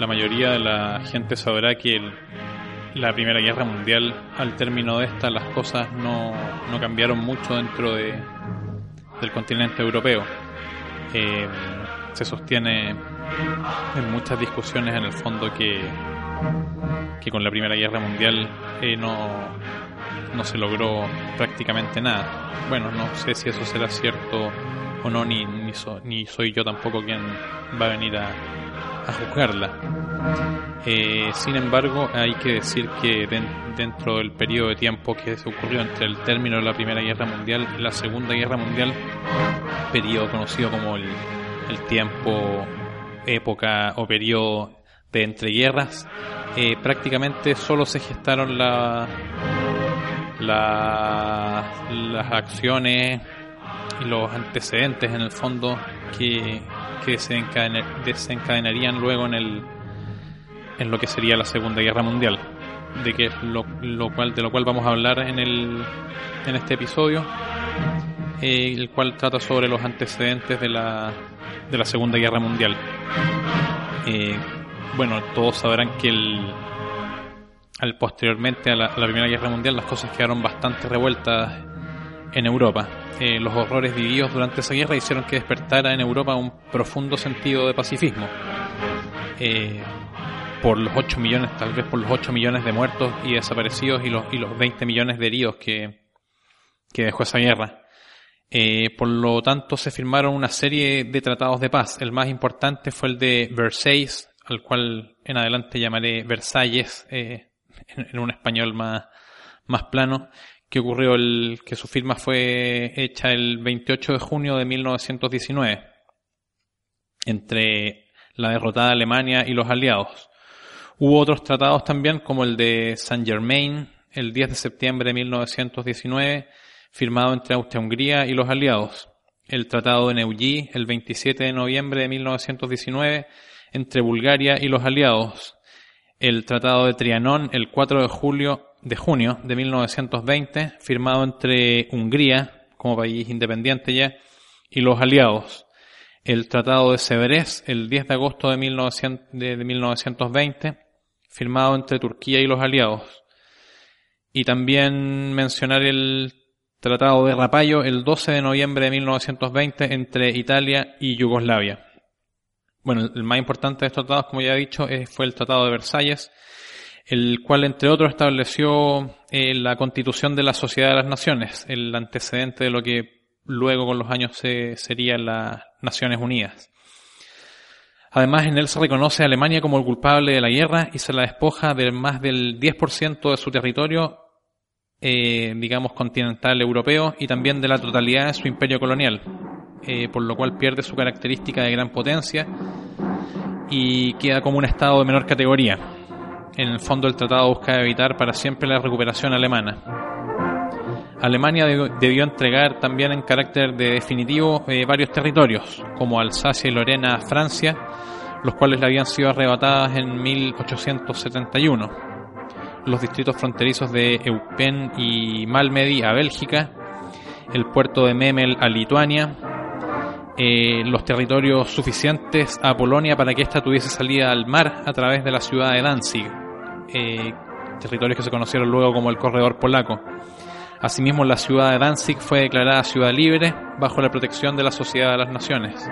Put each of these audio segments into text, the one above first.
La mayoría de la gente sabrá que la Primera Guerra Mundial, al término de esta, las cosas no, no cambiaron mucho dentro de, del continente europeo. Eh, se sostiene en muchas discusiones en el fondo que, que con la Primera Guerra Mundial eh, no, no se logró prácticamente nada. Bueno, no sé si eso será cierto o no, ni, ni, ni soy yo tampoco quien va a venir a, a juzgarla. Eh, sin embargo, hay que decir que dentro del periodo de tiempo que se ocurrió entre el término de la Primera Guerra Mundial y la Segunda Guerra Mundial, periodo conocido como el, tiempo, época o periodo de entreguerras, eh, prácticamente solo se gestaron la, las acciones y los antecedentes en el fondo que que desencadenarían luego en el en lo que sería la Segunda Guerra Mundial, de que lo, lo cual de lo cual vamos a hablar en el en este episodio, eh, el cual trata sobre los antecedentes de la de la Segunda Guerra Mundial. Eh, bueno, todos sabrán que el, al posteriormente a la Primera Guerra Mundial las cosas quedaron bastante revueltas en Europa. Eh, los horrores vividos durante esa guerra hicieron que despertara en Europa un profundo sentido de pacifismo. Eh, por los 8 millones, tal vez por los 8 millones de muertos y desaparecidos y los, y los 20 millones de heridos que, que dejó esa guerra. Eh, por lo tanto, se firmaron una serie de tratados de paz. El más importante fue el de Versailles, al cual en adelante llamaré Versalles, en, en, un español más, más plano, que ocurrió el que su firma fue hecha el 28 de junio de 1919 entre la derrotada Alemania y los aliados. Hubo otros tratados también como el de Saint Germain el 10 de septiembre de 1919 firmado entre Austria-Hungría y los aliados. El tratado de Neuilly el 27 de noviembre de 1919 entre Bulgaria y los aliados. El tratado de Trianón el 4 de julio de junio de 1920, firmado entre Hungría, como país independiente ya, y los aliados. El Tratado de Severés, el 10 de agosto de, 1920, firmado entre Turquía y los aliados. Y también mencionar el Tratado de Rapallo, el 12 de noviembre de 1920, entre Italia y Yugoslavia. Bueno, el más importante de estos tratados, como ya he dicho, fue el Tratado de Versalles, el cual, entre otros, estableció eh, la constitución de la Sociedad de las Naciones, el antecedente de lo que luego con los años se, serían las Naciones Unidas. Además, en él se reconoce a Alemania como el culpable de la guerra y se la despoja de más del 10% de su territorio, eh, digamos, continental europeo y también de la totalidad de su imperio colonial, eh, por lo cual pierde su característica de gran potencia y queda como un estado de menor categoría en el fondo el tratado busca evitar para siempre la recuperación alemana. Alemania debió entregar también en carácter de definitivo eh, varios territorios, como Alsacia y Lorena a Francia, los cuales le habían sido arrebatadas en 1871. Los distritos fronterizos de Eupen y Malmedy a Bélgica, el puerto de Memel a Lituania, eh, los territorios suficientes a Polonia para que ésta tuviese salida al mar a través de la ciudad de Danzig, eh, territorios que se conocieron luego como el Corredor Polaco. Asimismo, la ciudad de Danzig fue declarada ciudad libre bajo la protección de la Sociedad de las Naciones.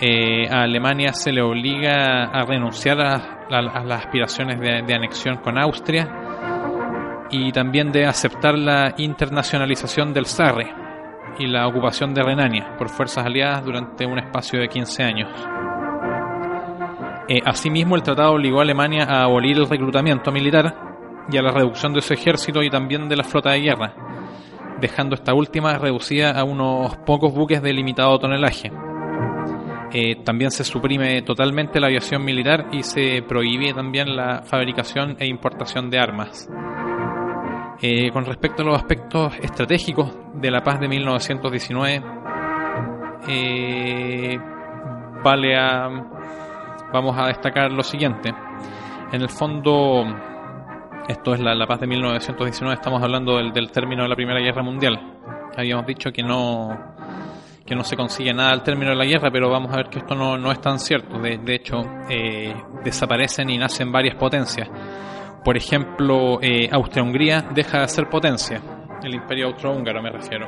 Eh, a Alemania se le obliga a renunciar a, las aspiraciones de, anexión con Austria y también de aceptar la internacionalización del Sarre y la ocupación de Renania por fuerzas aliadas durante un espacio de 15 años. Eh, asimismo, el tratado obligó a Alemania a abolir el reclutamiento militar y a la reducción de su ejército y también de la flota de guerra, dejando esta última reducida a unos pocos buques de limitado tonelaje. Eh, también se suprime totalmente la aviación militar y se prohíbe también la fabricación e importación de armas. Eh, con respecto a los aspectos estratégicos de la paz de 1919, eh, vale a, vamos a destacar lo siguiente. En el fondo, esto es la, paz de 1919, estamos hablando del, del término de la Primera Guerra Mundial. Habíamos dicho que no que no se consigue nada al término de la guerra, pero vamos a ver que esto no, es tan cierto. De, hecho, eh, desaparecen y nacen varias potencias. Por ejemplo, eh, Austria-Hungría deja de ser potencia. El imperio austrohúngaro me refiero.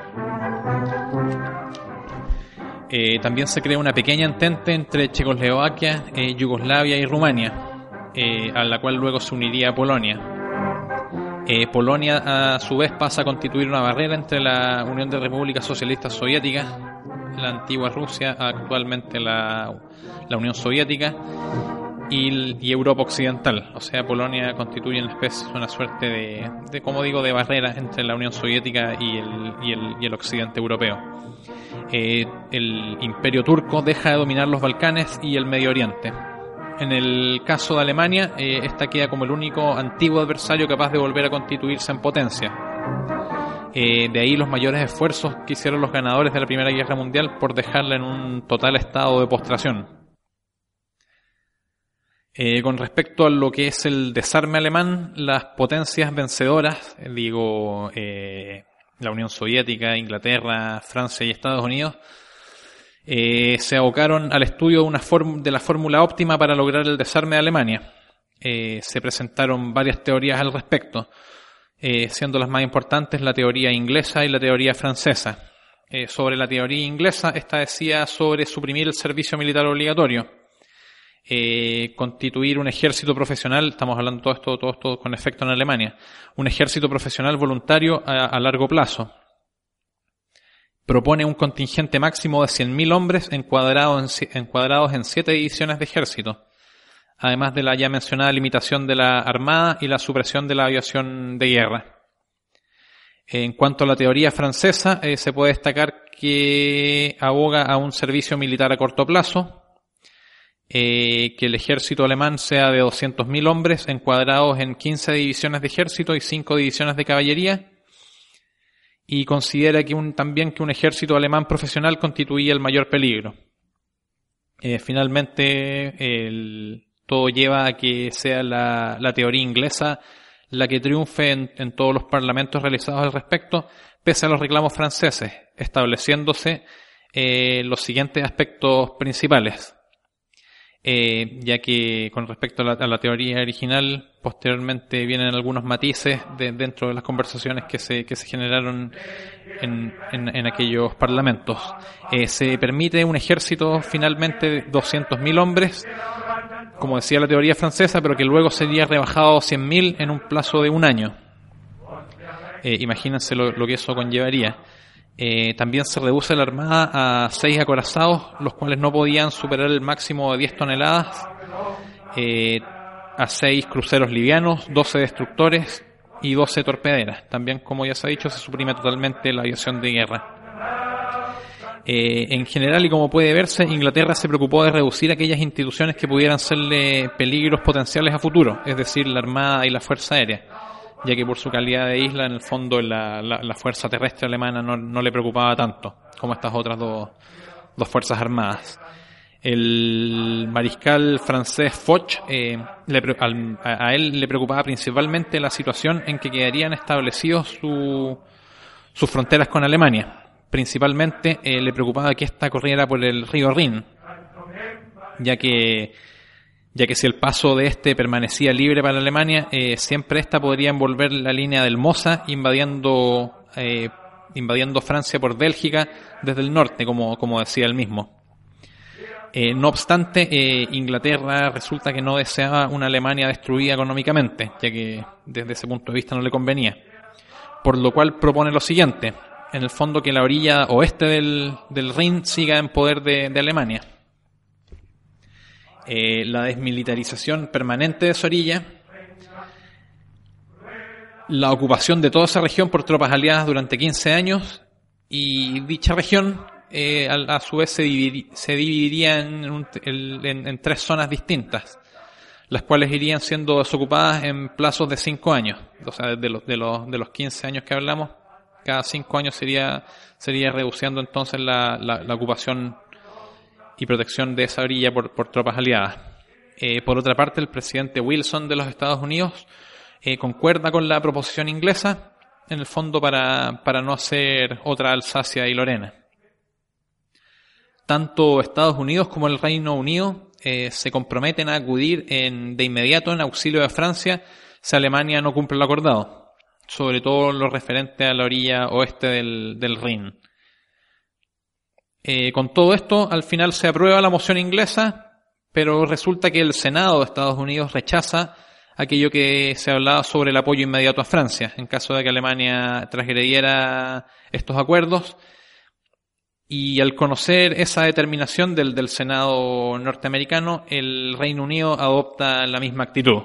Eh, también se crea una pequeña entente entre Checoslovaquia, Yugoslavia y Rumania, a la cual luego se uniría Polonia. Polonia a su vez pasa a constituir una barrera entre la Unión de Repúblicas Socialistas Soviéticas la antigua Rusia, actualmente la Unión Soviética y, Europa Occidental. O sea, Polonia constituye una especie, una suerte de, de, como digo, de barrera entre la Unión Soviética y el, y el, y el occidente europeo. Eh, el imperio turco deja de dominar los Balcanes y el Medio Oriente. En el caso de Alemania, eh, esta queda como el único antiguo adversario capaz de volver a constituirse en potencia. Eh, de ahí los mayores esfuerzos que hicieron los ganadores de la Primera Guerra Mundial por dejarla en un total estado de postración. Eh, con respecto a lo que es el desarme alemán, las potencias vencedoras, eh, digo, la Unión Soviética, Inglaterra, Francia y Estados Unidos, se abocaron al estudio de, una de la fórmula óptima para lograr el desarme de Alemania. se presentaron varias teorías al respecto. Eh, siendo las más importantes la teoría inglesa y la teoría francesa. Eh, sobre la teoría inglesa, esta decía sobre suprimir el servicio militar obligatorio, eh, constituir un ejército profesional, estamos hablando todo esto, todo esto con efecto en Alemania, un ejército profesional voluntario a, largo plazo. Propone un contingente máximo de 100.000 hombres encuadrados en, encuadrados en siete divisiones de ejército además de la ya mencionada limitación de la Armada y la supresión de la aviación de guerra. En cuanto a la teoría francesa, eh, se puede destacar que aboga a un servicio militar a corto plazo, eh, que el ejército alemán sea de 200.000 hombres encuadrados en 15 divisiones de ejército y 5 divisiones de caballería, y considera que un, también que un ejército alemán profesional constituía el mayor peligro. Eh, finalmente, el, todo lleva a que sea la, teoría inglesa la que triunfe en, todos los parlamentos realizados al respecto, pese a los reclamos franceses, estableciéndose eh, los siguientes aspectos principales. Eh, ya que con respecto a la, teoría original, posteriormente vienen algunos matices dentro de las conversaciones que se, que se generaron en, en, aquellos parlamentos. Eh, se permite un ejército finalmente de 200.000 hombres como decía la teoría francesa, pero que luego sería rebajado a 100.000 en un plazo de un año. Eh, imagínense lo, que eso conllevaría. Eh, también se reduce la armada a 6 acorazados, los cuales no podían superar el máximo de 10 toneladas, eh, a 6 cruceros livianos, 12 destructores y 12 torpederas. También, como ya se ha dicho, se suprime totalmente la aviación de guerra. Eh, en general, y como puede verse, Inglaterra se preocupó de reducir aquellas instituciones que pudieran serle peligros potenciales a futuro, es decir, la Armada y la Fuerza Aérea, ya que por su calidad de isla, en el fondo, la, la, Fuerza Terrestre Alemana no, le preocupaba tanto como estas otras dos, dos Fuerzas Armadas. El mariscal francés Foch, eh, a, él le preocupaba principalmente la situación en que quedarían establecidos su, sus fronteras con Alemania principalmente le preocupaba que esta corriera por el río Rin, ya que ya que si el paso de este permanecía libre para Alemania, eh, siempre esta podría envolver la línea del Mosa, invadiendo, eh, invadiendo Francia por Bélgica desde el norte, como, como decía él mismo. Eh, no obstante, Inglaterra resulta que no deseaba una Alemania destruida económicamente, ya que desde ese punto de vista no le convenía. Por lo cual propone lo siguiente, en el fondo que la orilla oeste del, del Rin siga en poder de Alemania eh, la desmilitarización permanente de su orilla, la ocupación de toda esa región por tropas aliadas durante 15 años y dicha región eh, a, su vez se, dividiría en, tres zonas distintas, las cuales irían siendo desocupadas en plazos de 5 años, o sea, de los, de, los, de los 15 años que hablamos, cada 5 años sería, sería reduciendo entonces la, la ocupación y protección de esa orilla por, tropas aliadas. Eh, por otra parte, el presidente Wilson de los Estados Unidos eh, concuerda con la proposición inglesa, en el fondo para, para no hacer otra Alsacia y Lorena. Tanto Estados Unidos como el Reino Unido eh, se comprometen a acudir en, de inmediato en auxilio de Francia si Alemania no cumple lo acordado, sobre todo lo referente a la orilla oeste del, del Rin. Eh, con todo esto, al final se aprueba la moción inglesa, pero resulta que el Senado de Estados Unidos rechaza aquello que se hablaba sobre el apoyo inmediato a Francia, en caso de que Alemania transgrediera estos acuerdos. Y al conocer esa determinación del, del Senado norteamericano, el Reino Unido adopta la misma actitud.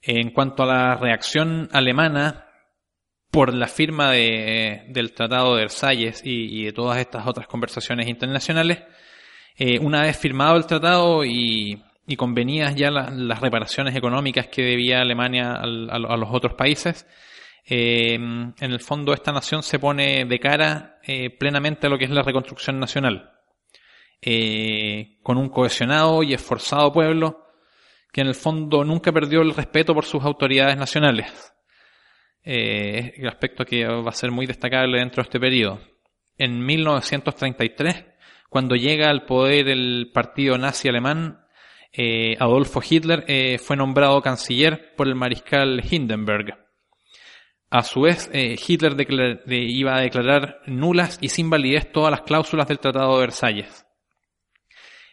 En cuanto a la reacción alemana, por la firma de, del Tratado de Versalles y, de todas estas otras conversaciones internacionales, eh, una vez firmado el tratado y, convenidas ya las reparaciones económicas que debía Alemania a, los otros países, eh, en el fondo esta nación se pone de cara eh, plenamente a lo que es la reconstrucción nacional, con un cohesionado y esforzado pueblo que en el fondo nunca perdió el respeto por sus autoridades nacionales eh, el aspecto que va a ser muy destacable dentro de este periodo. En 1933, cuando llega al poder el partido nazi alemán, eh, Adolfo Hitler eh, fue nombrado canciller por el mariscal Hindenburg. A su vez, eh, Hitler iba a declarar nulas y sin validez todas las cláusulas del Tratado de Versalles.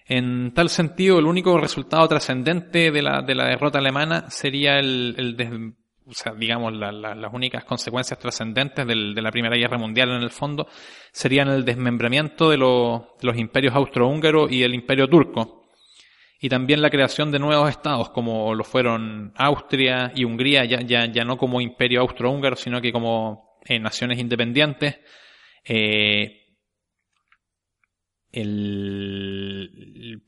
En tal sentido, el único resultado trascendente de la, de la derrota alemana sería el, el o sea, digamos, las únicas consecuencias trascendentes de la Primera Guerra Mundial en el fondo serían el desmembramiento de, los imperios austrohúngaros y el imperio turco. Y también la creación de nuevos estados, como lo fueron Austria y Hungría, ya, ya, ya no como imperio austrohúngaro, sino que como eh, naciones independientes. Eh, el,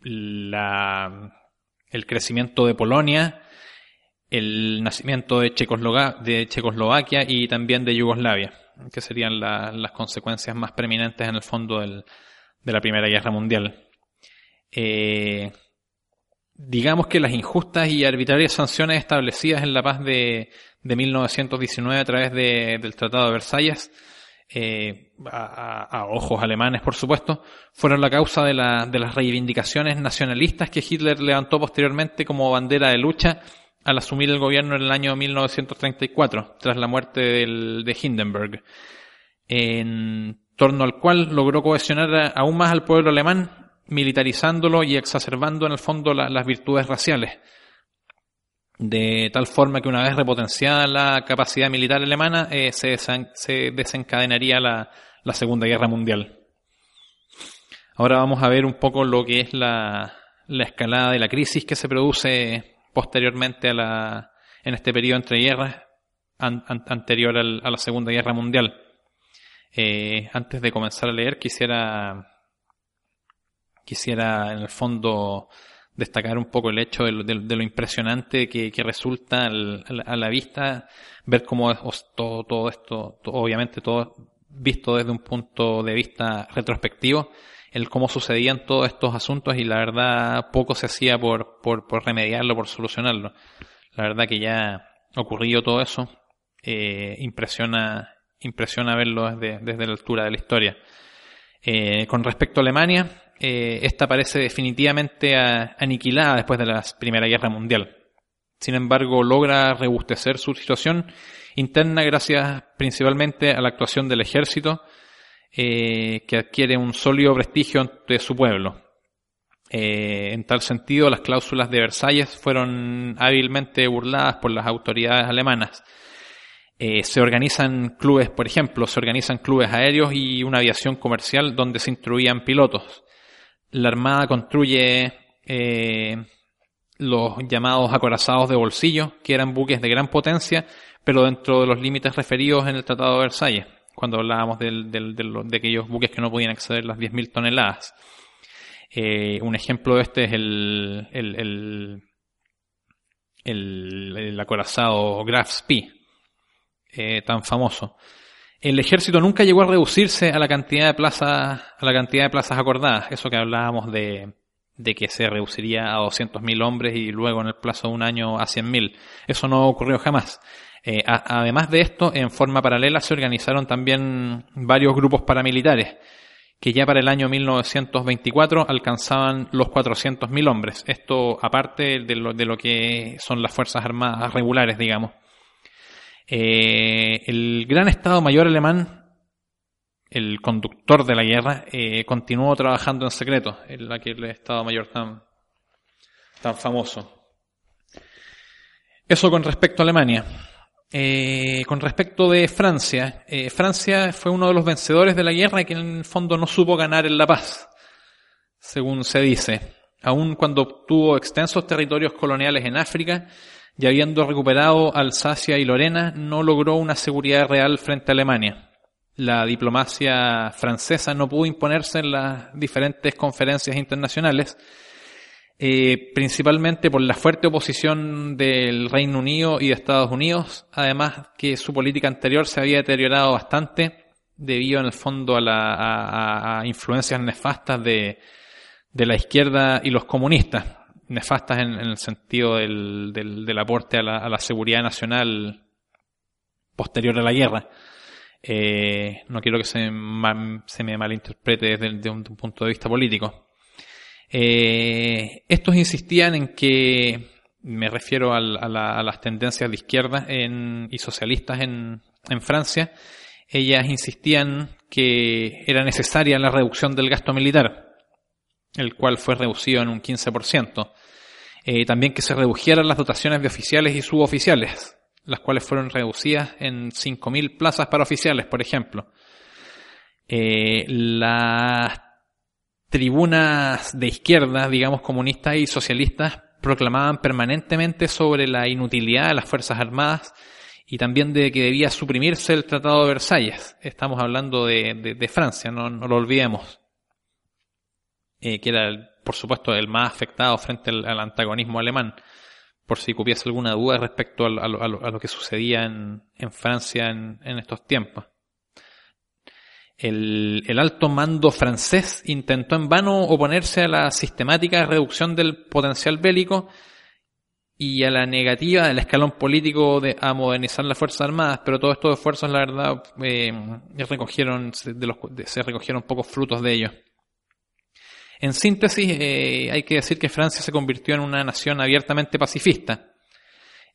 el crecimiento de Polonia el nacimiento de, de Checoslovaquia y también de Yugoslavia, que serían las consecuencias más preeminentes en el fondo de la Primera Guerra Mundial. Eh, digamos que las injustas y arbitrarias sanciones establecidas en la paz de, de 1919 a través del Tratado de Versalles, eh, a, ojos alemanes por supuesto, fueron la causa de, la, de las reivindicaciones nacionalistas que Hitler levantó posteriormente como bandera de lucha al asumir el gobierno en el año 1934, tras la muerte de Hindenburg, en torno al cual logró cohesionar aún más al pueblo alemán, militarizándolo y exacerbando en el fondo las virtudes raciales. De tal forma que una vez repotenciada la capacidad militar alemana, eh, se, desencadenaría la, la Segunda Guerra Mundial. Ahora vamos a ver un poco lo que es la, la escalada de la crisis que se produce posteriormente a la, en este periodo entre guerras, anterior a la Segunda Guerra Mundial. Eh, antes de comenzar a leer, quisiera, quisiera en el fondo destacar un poco el hecho de lo, impresionante que, resulta a la vista ver cómo todo, todo esto, obviamente todo visto desde un punto de vista retrospectivo, el cómo sucedían todos estos asuntos y la verdad poco se hacía por, por, por remediarlo, por solucionarlo. La verdad que ya ocurrió todo eso, eh, impresiona, impresiona verlo desde, desde la altura de la historia. Eh, con respecto a Alemania, esta parece definitivamente aniquilada después de la Primera Guerra Mundial. Sin embargo, logra rebustecer su situación interna gracias principalmente a la actuación del ejército, que adquiere un sólido prestigio de su pueblo. Eh, en tal sentido, las cláusulas de Versalles fueron hábilmente burladas por las autoridades alemanas. Eh, se organizan clubes, por ejemplo, se organizan clubes aéreos y una aviación comercial donde se instruían pilotos. La Armada construye eh, los llamados acorazados de bolsillo, que eran buques de gran potencia, pero dentro de los límites referidos en el Tratado de Versalles, cuando hablábamos de aquellos buques que no podían exceder las 10.000 toneladas. Eh, un ejemplo de este es el, el, el, el, acorazado Graf Spee, eh, tan famoso. El ejército nunca llegó a reducirse a la cantidad de plazas, a la cantidad de plazas acordadas. Eso que hablábamos de, de que se reduciría a 200.000 hombres y luego en el plazo de un año a 100.000. Eso no ocurrió jamás. Eh, además de esto, en forma paralela se organizaron también varios grupos paramilitares que ya para el año 1924 alcanzaban los 400.000 hombres. Esto aparte de lo, de lo, que son las Fuerzas Armadas regulares, digamos. Eh, el gran Estado Mayor alemán, el conductor de la guerra, eh, continuó trabajando en secreto, en aquel Estado Mayor tan, tan famoso. Eso con respecto a Alemania. Eh, con respecto de Francia, eh, Francia fue uno de los vencedores de la guerra y que en el fondo no supo ganar en la paz, según se dice. Aun cuando obtuvo extensos territorios coloniales en África y habiendo recuperado Alsacia y Lorena, no logró una seguridad real frente a Alemania. La diplomacia francesa no pudo imponerse en las diferentes conferencias internacionales eh, principalmente por la fuerte oposición del Reino Unido y de Estados Unidos, además que su política anterior se había deteriorado bastante debido en el fondo a, la, a, influencias nefastas de, de, la izquierda y los comunistas, nefastas en, el sentido del, del, aporte a la, a la, seguridad nacional posterior a la guerra. Eh, no quiero que se, se me malinterprete desde un punto de vista político. Eh, estos insistían en que, me refiero a, las tendencias de izquierda y socialistas en, Francia, ellas insistían que era necesaria la reducción del gasto militar, el cual fue reducido en un 15%. Eh, también que se redujeran las dotaciones de oficiales y suboficiales, las cuales fueron reducidas en 5.000 plazas para oficiales, por ejemplo. Eh, las tribunas de izquierda, digamos comunistas y socialistas, proclamaban permanentemente sobre la inutilidad de las Fuerzas Armadas y también de que debía suprimirse el Tratado de Versalles. Estamos hablando de, Francia, no, lo olvidemos. Eh, que era, por supuesto, el más afectado frente al, antagonismo alemán, por si hubiese alguna duda respecto a, lo, que sucedía en, Francia en estos tiempos. El, alto mando francés intentó en vano oponerse a la sistemática reducción del potencial bélico y a la negativa del escalón político de, a modernizar las Fuerzas Armadas, pero todos estos esfuerzos, la verdad, eh, recogieron, de los, se recogieron pocos frutos de ellos. En síntesis, eh, hay que decir que Francia se convirtió en una nación abiertamente pacifista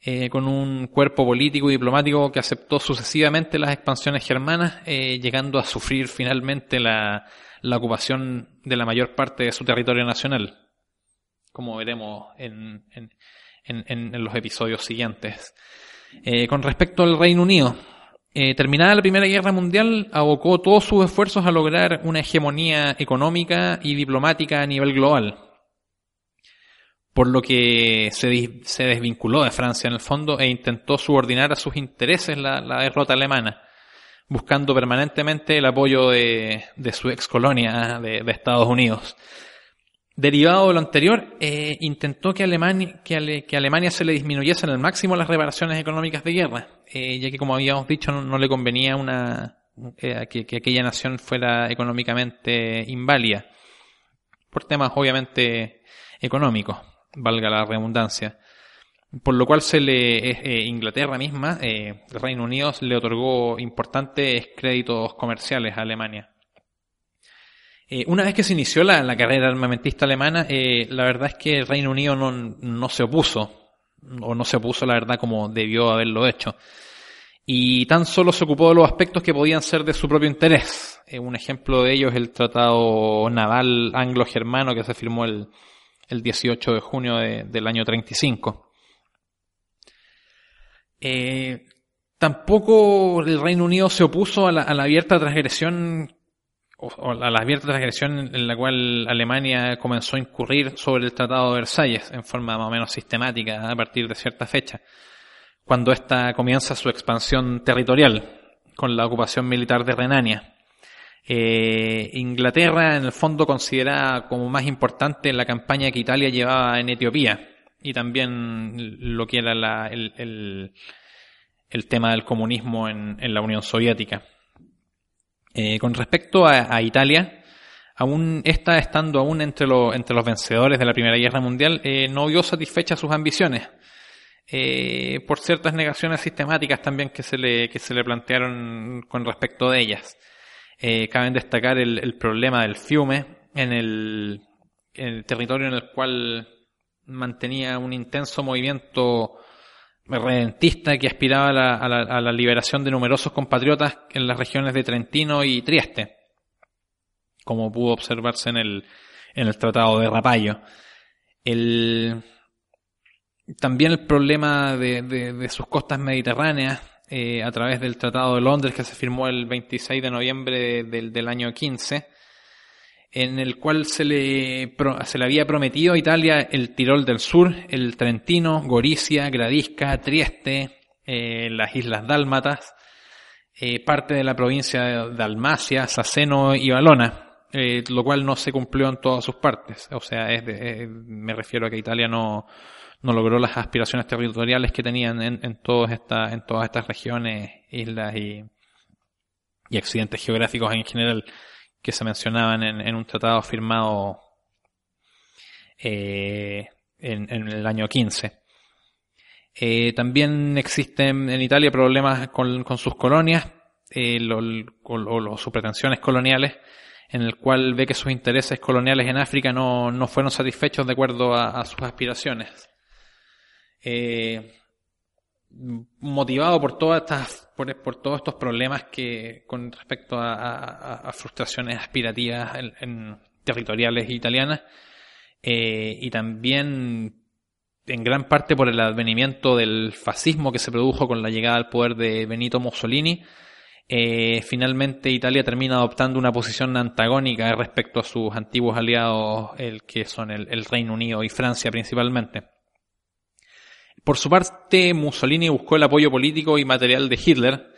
eh, con un cuerpo político y diplomático que aceptó sucesivamente las expansiones germanas, eh, llegando a sufrir finalmente la, ocupación de la mayor parte de su territorio nacional, como veremos en, los episodios siguientes. Eh, con respecto al Reino Unido, terminada la Primera Guerra Mundial, abocó todos sus esfuerzos a lograr una hegemonía económica y diplomática a nivel global por lo que se, se, desvinculó de Francia en el fondo e intentó subordinar a sus intereses la, derrota alemana, buscando permanentemente el apoyo de, su ex colonia de, Estados Unidos. Derivado de lo anterior, eh, intentó que, Alemania, que, Alemania se le disminuyesen al máximo las reparaciones económicas de guerra, eh, ya que como habíamos dicho no, le convenía una, eh, que aquella nación fuera económicamente inválida, por temas obviamente económicos valga la redundancia. Por lo cual se le, eh, eh, Inglaterra misma, eh, Reino Unido, le otorgó importantes créditos comerciales a Alemania. Eh, una vez que se inició la, carrera armamentista alemana, eh, la verdad es que el Reino Unido no, no, se opuso, o no se opuso, la verdad, como debió haberlo hecho. Y tan solo se ocupó de los aspectos que podían ser de su propio interés. Un ejemplo de ello es el Tratado Naval Anglo-Germano que se firmó el, el 18 de junio del año 35. Eh, tampoco el Reino Unido se opuso a la, abierta transgresión o, a la abierta transgresión en la cual Alemania comenzó a incurrir sobre el Tratado de Versalles en forma más o menos sistemática a partir de cierta fecha, cuando ésta comienza su expansión territorial con la ocupación militar de Renania. Eh, Inglaterra en el fondo considera como más importante la campaña que Italia llevaba en Etiopía y también lo que era el, tema del comunismo en, la Unión Soviética. Eh, con respecto a, Italia, aún esta estando aún entre, entre los vencedores de la Primera Guerra Mundial, eh, no vio satisfechas sus ambiciones. por ciertas negaciones sistemáticas también que se le, que se le plantearon con respecto de ellas. Eh, cabe destacar el, problema del fiume en el, territorio en el cual mantenía un intenso movimiento redentista que aspiraba a la, liberación de numerosos compatriotas en las regiones de Trentino y Trieste, como pudo observarse en el, en el Tratado de Rapallo. también el problema de sus costas mediterráneas eh, a través del Tratado de Londres que se firmó el 26 de noviembre del, año 15, en el cual se le, se le había prometido a Italia el Tirol del Sur, el Trentino, Goricia, Gradisca, Trieste, eh, las Islas Dálmatas, eh, parte de la provincia de Dalmacia, Saceno y Valona. lo cual no se cumplió en todas sus partes. O sea, es me refiero a que Italia no, no logró las aspiraciones territoriales que tenían en, en, todas, estas, en todas estas regiones, islas y, accidentes geográficos en general que se mencionaban en, un tratado firmado eh, en, el año 15. Eh, también existen en Italia problemas con, sus colonias eh, sus pretensiones coloniales, en el cual ve que sus intereses coloniales en África no fueron satisfechos de acuerdo a sus aspiraciones eh, motivado por todas estas, por, todos estos problemas que con respecto a, frustraciones aspirativas en, territoriales italianas eh, y también en gran parte por el advenimiento del fascismo que se produjo con la llegada al poder de Benito Mussolini. Eh, finalmente Italia termina adoptando una posición antagónica respecto a sus antiguos aliados, el que son el Reino Unido y Francia principalmente. Por su parte, Mussolini buscó el apoyo político y material de Hitler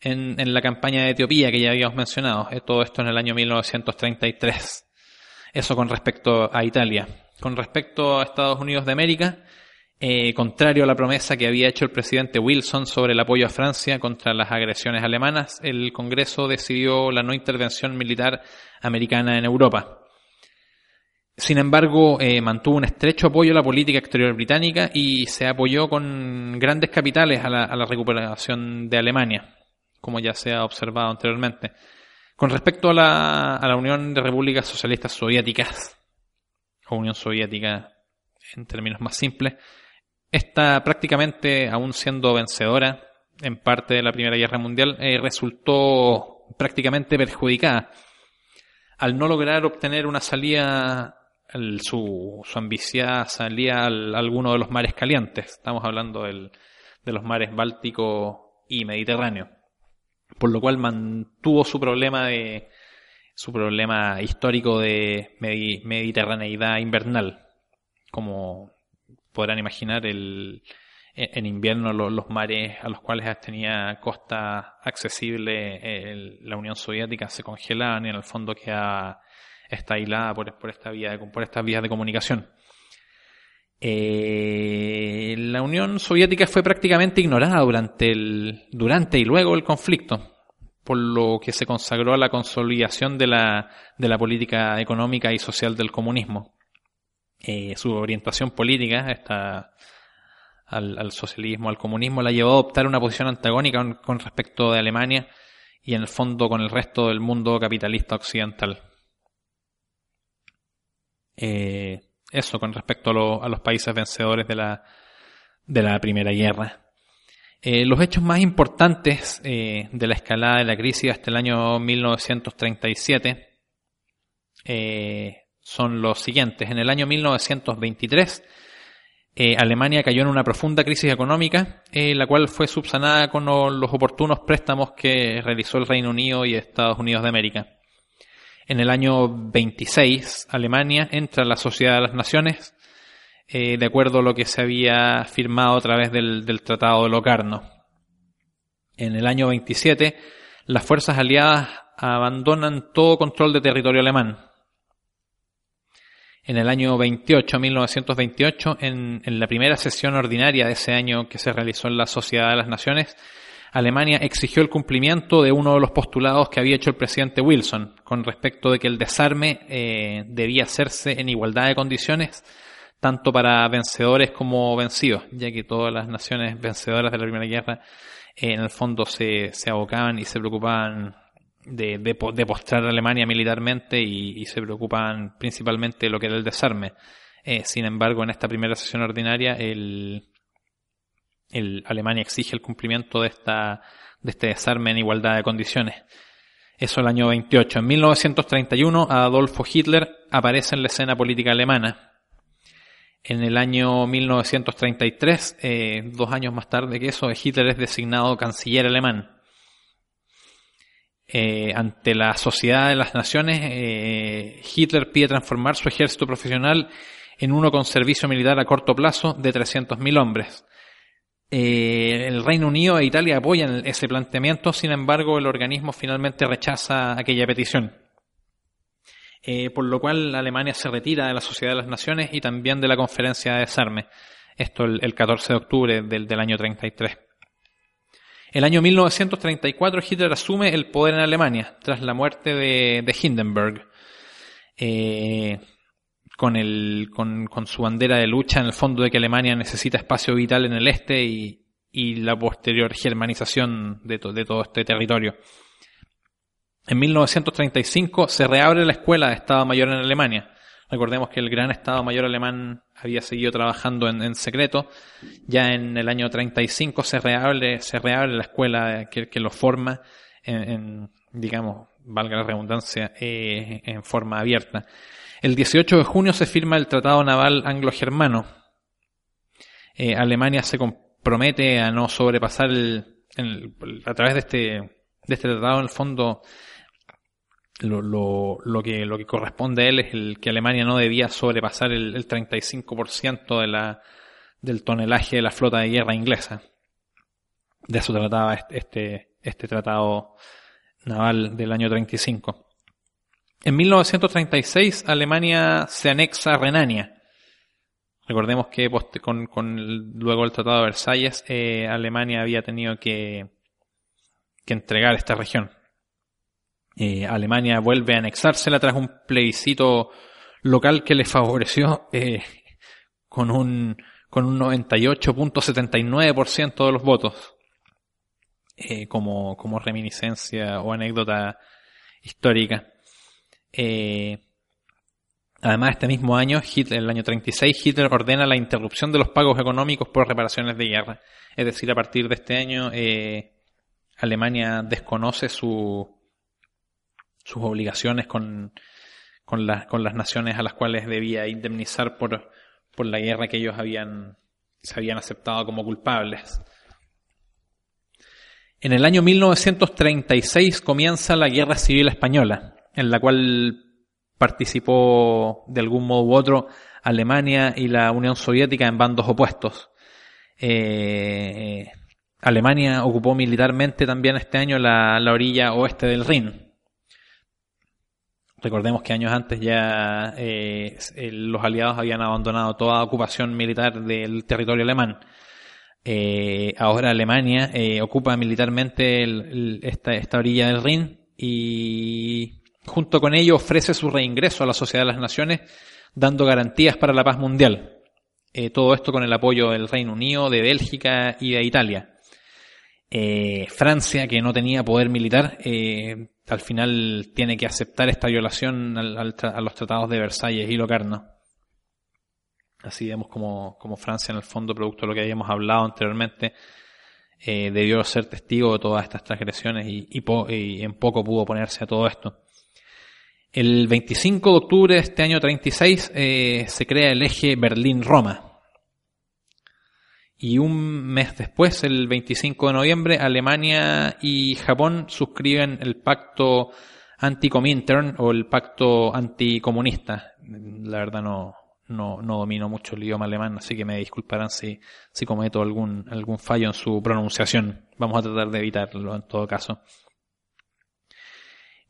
en, la campaña de Etiopía que ya habíamos mencionado. Eh, todo esto en el año 1933. Eso con respecto a Italia. Con respecto a Estados Unidos de América, eh, contrario a la promesa que había hecho el presidente Wilson sobre el apoyo a Francia contra las agresiones alemanas, el Congreso decidió la no intervención militar americana en Europa. Sin embargo, eh, mantuvo un estrecho apoyo a la política exterior británica y se apoyó con grandes capitales a la, recuperación de Alemania, como ya se ha observado anteriormente. Con respecto a la, a la Unión de Repúblicas Socialistas Soviéticas, o Unión Soviética en términos más simples, esta prácticamente, aún siendo vencedora en parte de la Primera Guerra Mundial, eh, resultó prácticamente perjudicada al no lograr obtener una salida su, su ambición salía a alguno de los mares calientes. Estamos hablando del, de los mares Báltico y Mediterráneo. Por lo cual mantuvo su problema de su problema histórico de mediterraneidad invernal. Como podrán imaginar, el, en invierno los, mares a los cuales tenía costa accesible la Unión Soviética se congelaban y en el fondo quedaba está aislada por, por, esta vía de, por estas vías de comunicación. Eh, la Unión Soviética fue prácticamente ignorada durante, el, durante y luego el conflicto, por lo que se consagró a la consolidación de la, de la política económica y social del comunismo. Eh, su orientación política, esta, al, al, socialismo, al comunismo, la llevó a adoptar una posición antagónica con respecto de Alemania y en el fondo con el resto del mundo capitalista occidental. Eso con respecto a, los países vencedores de la, de la Primera Guerra. los hechos más importantes de la escalada de la crisis hasta el año 1937 son los siguientes. En el año 1923, eh, Alemania cayó en una profunda crisis económica, eh, la cual fue subsanada con los oportunos préstamos que realizó el Reino Unido y Estados Unidos de América. En el año 26, Alemania entra a la Sociedad de las Naciones, eh, de acuerdo a lo que se había firmado a través del, Tratado de Locarno. En el año 27, las fuerzas aliadas abandonan todo control de territorio alemán, en el año 28, 1928, en, en, la primera sesión ordinaria de ese año que se realizó en la Sociedad de las Naciones, Alemania exigió el cumplimiento de uno de los postulados que había hecho el presidente Wilson con respecto de que el desarme eh, debía hacerse en igualdad de condiciones tanto para vencedores como vencidos, ya que todas las naciones vencedoras de la Primera Guerra eh, en el fondo se, se abocaban y se preocupaban de, de, postrar a Alemania militarmente y, se preocupan principalmente de lo que era el desarme. Eh, sin embargo, en esta primera sesión ordinaria, el, el Alemania exige el cumplimiento de, esta, de este desarme en igualdad de condiciones. Eso el año 28. En 1931, Adolfo Hitler aparece en la escena política alemana. En el año 1933, eh, dos años más tarde que eso, Hitler es designado canciller alemán. Eh, ante la sociedad de las naciones, eh, Hitler pide transformar su ejército profesional en uno con servicio militar a corto plazo de 300.000 hombres. Eh, el Reino Unido e Italia apoyan ese planteamiento, sin embargo, el organismo finalmente rechaza aquella petición. por lo cual Alemania se retira de la Sociedad de las Naciones y también de la Conferencia de Desarme. Esto el, 14 de octubre del, del año 33. El año 1934 Hitler asume el poder en Alemania tras la muerte de, Hindenburg. Eh, con, el, con, su bandera de lucha en el fondo de que Alemania necesita espacio vital en el este y, la posterior germanización de, de todo este territorio. En 1935 se reabre la escuela de Estado Mayor en Alemania. Recordemos que el gran Estado Mayor alemán había seguido trabajando en, secreto. Ya en el año 35 se reabre, se reabre la escuela que, lo forma en, digamos, valga la redundancia, eh, en forma abierta. El 18 de junio se firma el Tratado Naval Anglo-Germano. Eh, Alemania se compromete a no sobrepasar el, a través de este, de este tratado, en el fondo, lo, lo, lo, que, lo que corresponde a él es el que Alemania no debía sobrepasar el, el 35% de la, del tonelaje de la flota de guerra inglesa. De eso trataba este, este tratado naval del año 35. En 1936 Alemania se anexa a Renania. Recordemos que con, con luego el Tratado de Versalles eh, Alemania había tenido que, entregar esta región. Eh, Alemania vuelve a anexársela tras un plebiscito local que le favoreció eh, con un, con un 98.79% de los votos. Como reminiscencia o anécdota histórica. Además, este mismo año, Hitler, el año 36, Hitler ordena la interrupción de los pagos económicos por reparaciones de guerra. Es decir, a partir de este año, Alemania desconoce su, sus obligaciones con, con, las naciones a las cuales debía indemnizar por, la guerra que ellos habían aceptado como culpables. En el año 1936 comienza la Guerra Civil Española, en la cual participó de algún modo u otro Alemania y la Unión Soviética en bandos opuestos. Eh, Alemania ocupó militarmente también este año la, la orilla oeste del Rin, Recordemos que años antes ya eh, los aliados habían abandonado toda ocupación militar del territorio alemán. Eh, ahora Alemania ocupa militarmente esta, esta, orilla del Rin y junto con ello ofrece su reingreso a la Sociedad de las Naciones dando garantías para la paz mundial. todo esto con el apoyo del Reino Unido, de Bélgica y de Italia. Francia, que no tenía poder militar, al final tiene que aceptar esta violación a los tratados de Versalles y Locarno. Así vemos como, como, Francia, en el fondo, producto de lo que habíamos hablado anteriormente, eh, debió ser testigo de todas estas transgresiones y, en poco pudo oponerse a todo esto. El 25 de octubre de este año 36 eh, se crea el eje Berlín-Roma. Y un mes después, el 25 de noviembre, Alemania y Japón suscriben el pacto anti-Comintern o el pacto anticomunista. La verdad no, no, no domino mucho el idioma alemán, así que me disculparán si, si cometo algún, algún fallo en su pronunciación. Vamos a tratar de evitarlo en todo caso.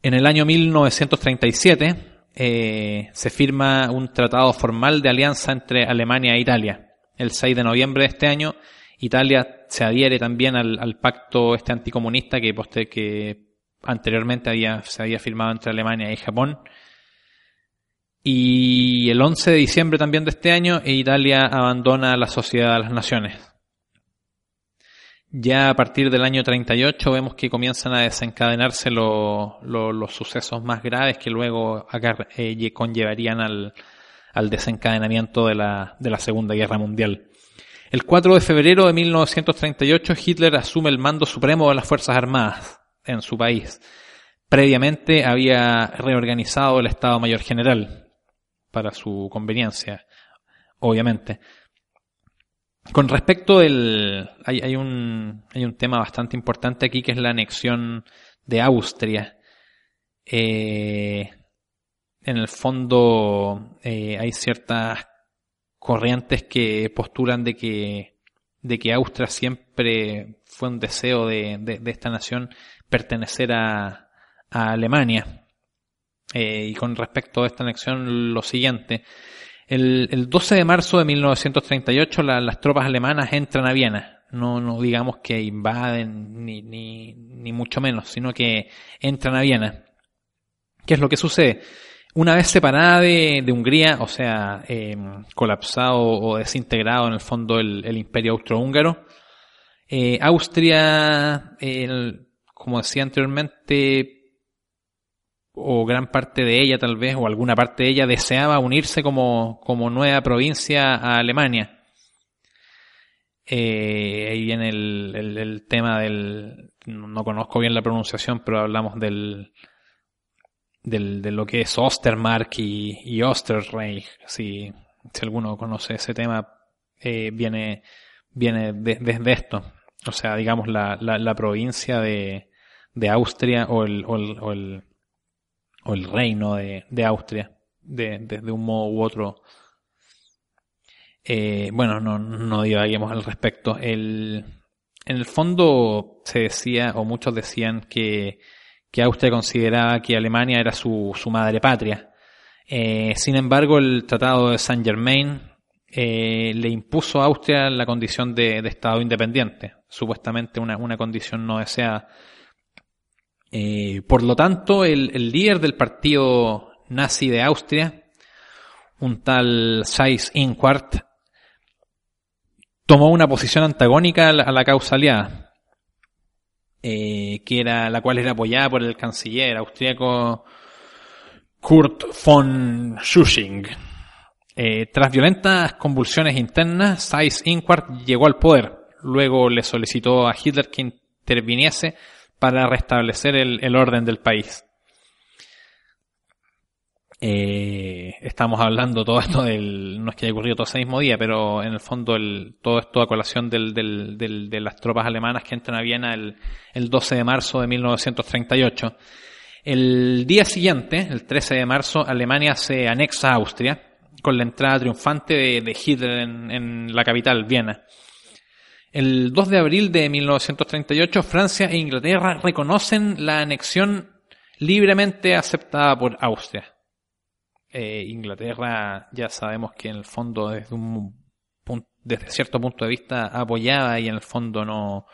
En el año 1937 eh, se firma un tratado formal de alianza entre Alemania e Italia. El 6 de noviembre de este año, Italia se adhiere también al, pacto este anticomunista que, que anteriormente había, se había firmado entre Alemania y Japón y el 11 de diciembre también de este año, Italia abandona la Sociedad de las Naciones. Ya a partir del año 38 vemos que comienzan a desencadenarse los sucesos más graves que luego eh, conllevarían al, desencadenamiento de la, de la Segunda Guerra Mundial. El 4 de febrero de 1938 Hitler asume el mando supremo de las Fuerzas Armadas en su país. Previamente había reorganizado el Estado Mayor General para su conveniencia, obviamente. Con respecto del... Hay, hay, un, hay un tema bastante importante aquí que es la anexión de Austria. Eh, en el fondo eh, hay ciertas corrientes que postulan de que, de que Austria siempre fue un deseo de, de, esta nación pertenecer a, a Alemania. Eh, y con respecto a esta anexión, lo siguiente. El, 12 de marzo de 1938 las tropas alemanas entran a Viena. No, no digamos que invaden ni, ni, ni mucho menos, sino que entran a Viena. ¿Qué es lo que sucede? Una vez separada de, Hungría, o sea, em, colapsado o desintegrado en el fondo el, imperio austrohúngaro, eh, Austria, como decía anteriormente, o gran parte de ella tal vez, o alguna parte de ella deseaba unirse como, como nueva provincia a Alemania. Eh, ahí viene el, el, tema del, no conozco bien la pronunciación, pero hablamos del, del de lo que es Ostermark y, Osterreich. Si, si alguno conoce ese tema, eh, viene, viene desde esto. O sea, digamos la, la, la provincia de, de Austria o el, o el o el reino de, Austria, de, un modo u otro. Eh, bueno, no, no divaguemos al respecto. El, en el fondo se decía, o muchos decían, que, que Austria consideraba que Alemania era su, su madre patria. Eh, sin embargo, el Tratado de Saint Germain eh, le impuso a Austria la condición de, de Estado independiente, supuestamente una, una condición no deseada. Eh, por lo tanto, el, líder del partido nazi de Austria, un tal Seyss Inquart, tomó una posición antagónica a la, causa aliada, eh, que era, la cual era apoyada por el canciller austriaco Kurt von Schusching. Eh, tras violentas convulsiones internas, Seyss Inquart llegó al poder. Luego le solicitó a Hitler que interviniese para restablecer el, orden del país. Eh, estamos hablando todo esto del, no es que haya ocurrido todo ese mismo día, pero en el fondo el, todo esto a colación del, del, de las tropas alemanas que entran a Viena el, el 12 de marzo de 1938. El día siguiente, el 13 de marzo, Alemania se anexa a Austria con la entrada triunfante de, Hitler en la capital, Viena. El 2 de abril de 1938, Francia e Inglaterra reconocen la anexión libremente aceptada por Austria. Eh, Inglaterra ya sabemos que en el fondo desde un desde cierto punto de vista apoyaba y en el fondo no,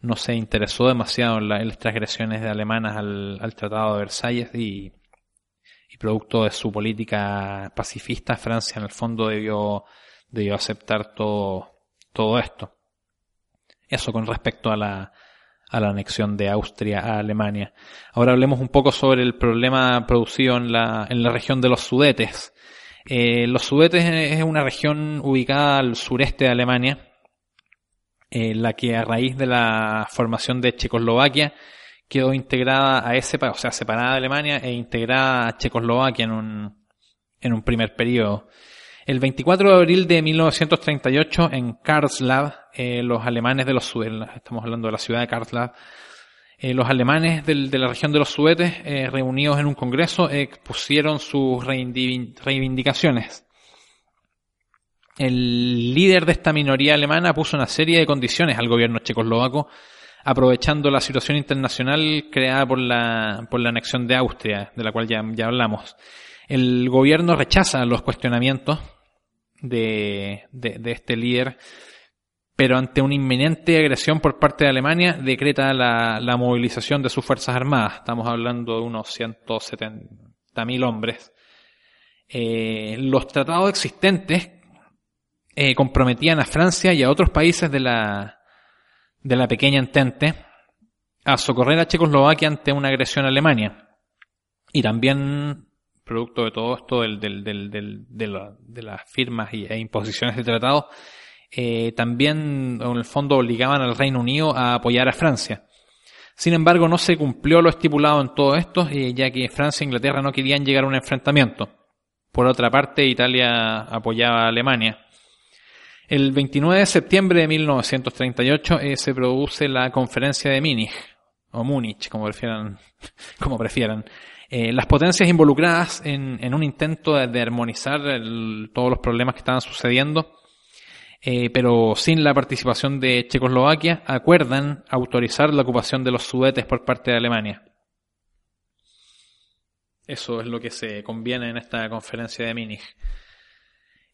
no se interesó demasiado en, las transgresiones de alemanas al, Tratado de Versalles y, y, producto de su política pacifista Francia en el fondo debió, debió aceptar todo, todo esto. Eso con respecto a la, a la anexión de Austria a Alemania. Ahora hablemos un poco sobre el problema producido en la, en la región de los Sudetes. Eh, los Sudetes es una región ubicada al sureste de Alemania, en la que a raíz de la formación de Checoslovaquia quedó integrada a ese o sea, separada de Alemania e integrada a Checoslovaquia en un, en un primer periodo. El 24 de abril de 1938 en Karlslav, eh, los alemanes de los estamos hablando de la ciudad de Karlslav, eh, los alemanes de la región de los Sudetes, eh, reunidos en un congreso, expusieron sus reivindicaciones. El líder de esta minoría alemana puso una serie de condiciones al gobierno checoslovaco, aprovechando la situación internacional creada por la, anexión de Austria, de la cual ya hablamos. El gobierno rechaza los cuestionamientos de, de, de este líder pero ante una inminente agresión por parte de Alemania decreta la, la movilización de sus Fuerzas Armadas. Estamos hablando de unos 170.000 hombres. Eh, los tratados existentes eh, comprometían a Francia y a otros países de la, de la pequeña entente a socorrer a Checoslovaquia ante una agresión a Alemania. Y también, producto de todo esto, de, las firmas e imposiciones de tratados, eh, también en el fondo obligaban al Reino Unido a apoyar a Francia. Sin embargo, no se cumplió lo estipulado en todo esto, eh, ya que Francia e Inglaterra no querían llegar a un enfrentamiento. Por otra parte, Italia apoyaba a Alemania. El 29 de septiembre de 1938 eh, se produce la conferencia de Múnich, o Múnich, como prefieran. como prefieran. Eh, las potencias involucradas en, en un intento de, de armonizar todos los problemas que estaban sucediendo eh, pero sin la participación de Checoslovaquia, acuerdan autorizar la ocupación de los Sudetes por parte de Alemania. Eso es lo que se conviene en esta conferencia de Múnich.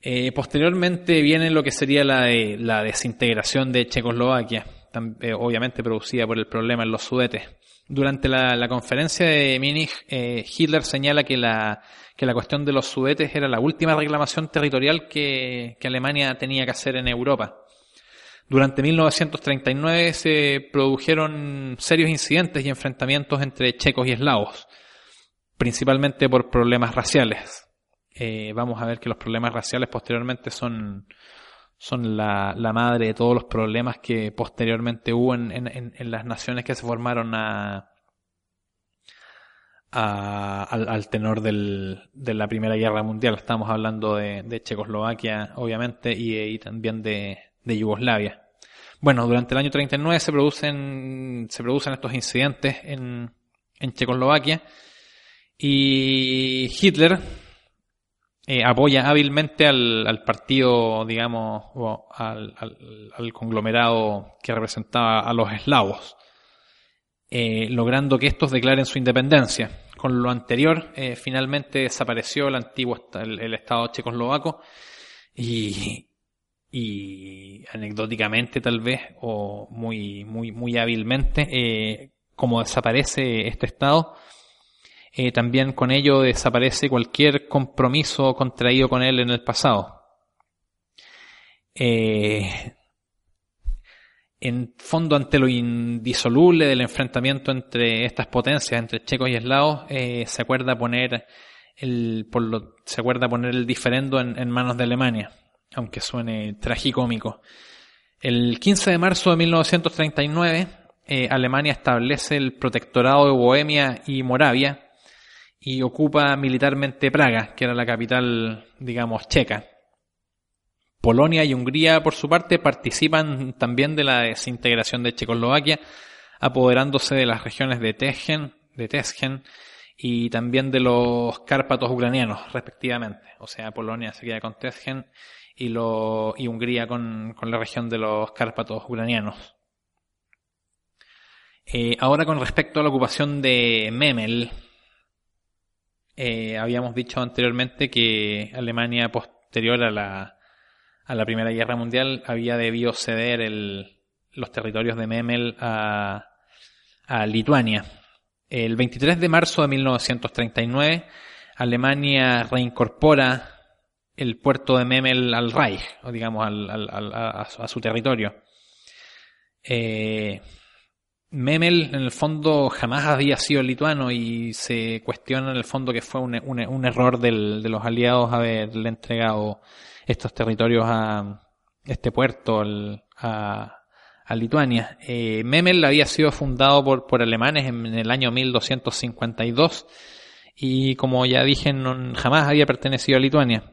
Eh, posteriormente viene lo que sería la, la desintegración de Checoslovaquia, obviamente producida por el problema en los Sudetes. Durante la, conferencia de Múnich, Hitler señala que la que la cuestión de los sudetes era la última reclamación territorial que, Alemania tenía que hacer en Europa. Durante 1939 se produjeron serios incidentes y enfrentamientos entre checos y eslavos, principalmente por problemas raciales. Eh, vamos a ver que los problemas raciales posteriormente son, son la, madre de todos los problemas que posteriormente hubo en, en las naciones que se formaron a, al, tenor del, de la Primera Guerra Mundial. Estamos hablando de, Checoslovaquia, obviamente, y, también de, Yugoslavia. Bueno, durante el año 39 se producen, se producen estos incidentes en, en Checoslovaquia y Hitler eh, apoya hábilmente al, partido, digamos, o al, al, conglomerado que representaba a los eslavos, eh, logrando que estos declaren su independencia. Con lo anterior, eh, finalmente desapareció el antiguo el, Estado checoslovaco y, y anecdóticamente tal vez o muy muy muy hábilmente como desaparece este Estado eh, también con ello desaparece cualquier compromiso contraído con él en el pasado en fondo ante lo indisoluble del enfrentamiento entre estas potencias, entre checos y eslavos, eh, se acuerda poner el, por lo, se acuerda poner el diferendo en, manos de Alemania, aunque suene tragicómico. El 15 de marzo de 1939, eh, Alemania establece el protectorado de Bohemia y Moravia y ocupa militarmente Praga, que era la capital, digamos, checa. Polonia y Hungría, por su parte, participan también de la desintegración de Checoslovaquia, apoderándose de las regiones de Tesgen, de y también de los Cárpatos ucranianos, respectivamente. O sea, Polonia se queda con Tesgen y, lo, y Hungría con, la región de los Cárpatos ucranianos. Eh, ahora con respecto a la ocupación de Memel, eh, habíamos dicho anteriormente que Alemania posterior a la a la Primera Guerra Mundial había debido ceder el, los territorios de Memel a, a Lituania. El 23 de marzo de 1939, Alemania reincorpora el puerto de Memel al Reich, o digamos al, al, a, su territorio. Eh, Memel en el fondo jamás había sido lituano y se cuestiona en el fondo que fue un, error de los aliados haberle entregado estos territorios a este puerto a, a, Lituania. Eh, Memel había sido fundado por, por alemanes en, el año 1252 y como ya dije jamás había pertenecido a Lituania.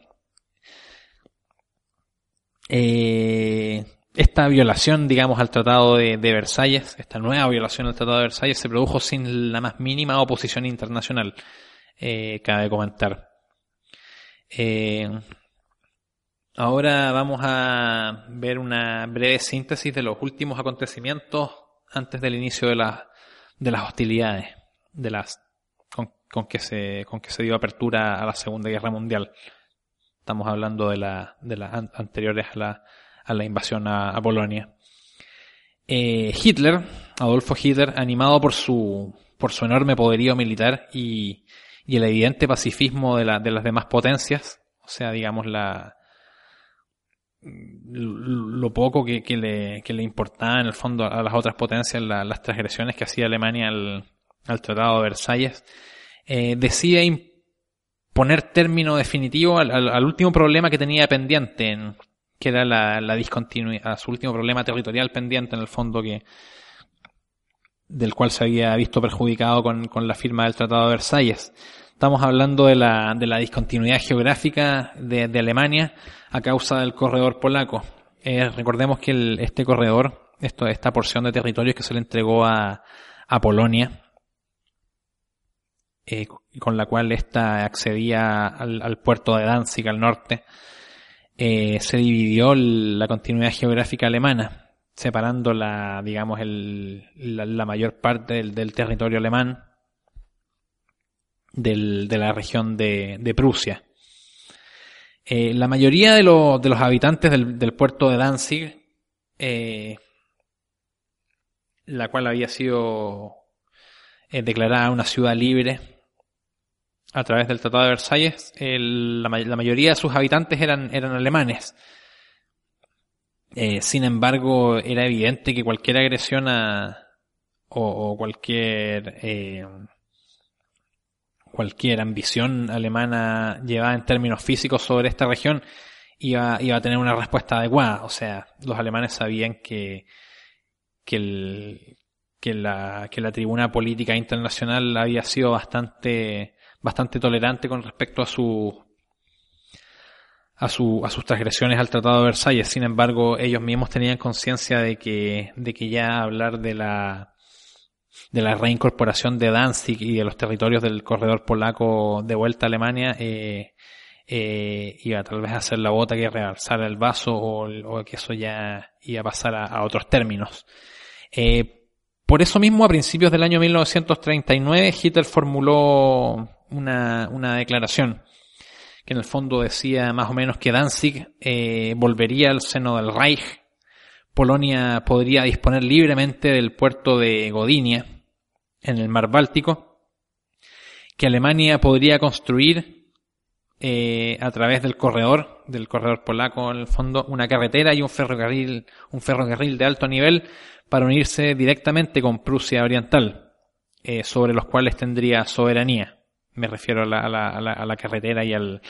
Eh, esta violación, digamos, al Tratado de, Versalles, esta nueva violación al Tratado de Versalles, se produjo sin la más mínima oposición internacional, eh, cabe comentar. Eh, ahora vamos a ver una breve síntesis de los últimos acontecimientos antes del inicio de, de las hostilidades, de las con, que se, con que se dio apertura a la Segunda Guerra Mundial. Estamos hablando de, la, de las anteriores a la, a la invasión a, Polonia. Eh, Hitler, Adolfo Hitler, animado por su, por su enorme poderío militar y, y el evidente pacifismo de, la, de las demás potencias, o sea, digamos, la, lo poco que, que, le, que le importaba en el fondo a las otras potencias las transgresiones que hacía Alemania al, Tratado de Versalles, eh, decide poner término definitivo al, al, último problema que tenía pendiente en, que era la, la discontinuidad, su último problema territorial pendiente en el fondo que del cual se había visto perjudicado con, con la firma del Tratado de Versalles. Estamos hablando de la, de la discontinuidad geográfica de, de Alemania a causa del corredor polaco. Eh, recordemos que el, este corredor, esto, esta porción de territorios que se le entregó a, a Polonia, eh, con la cual ésta accedía al, al, puerto de Danzig al norte, eh, se dividió la continuidad geográfica alemana, separando la, digamos, el, la, mayor parte del, territorio alemán de la región de, Prusia. Eh, la mayoría de, de, los habitantes del, puerto de Danzig, eh, la cual había sido declarada una ciudad libre, a través del Tratado de Versalles, la, mayoría de sus habitantes eran, eran alemanes. Eh, sin embargo, era evidente que cualquier agresión a, o, cualquier eh, cualquier ambición alemana llevada en términos físicos sobre esta región iba, iba a tener una respuesta adecuada. O sea, los alemanes sabían que, que, el, que, la, que la tribuna política internacional había sido bastante bastante tolerante con respecto a su a, su, a sus transgresiones al Tratado de Versalles. Sin embargo, ellos mismos tenían conciencia de que, de que ya hablar de la, de la reincorporación de Danzig y de los territorios del corredor polaco de vuelta a Alemania eh, eh, iba tal vez a ser la bota que realzara el vaso o, que eso ya iba a pasar a, otros términos. Eh, por eso mismo, a principios del año 1939, Hitler formuló una, una declaración que en el fondo decía más o menos que Danzig eh, volvería al seno del Reich, Polonia podría disponer libremente del puerto de Godinia en el mar Báltico, que Alemania podría construir eh, a través del corredor, del corredor polaco en el fondo, una carretera y un ferrocarril, un ferrocarril de alto nivel para unirse directamente con Prusia Oriental, eh, sobre los cuales tendría soberanía. Me refiero a la, a la, a la, carretera y al,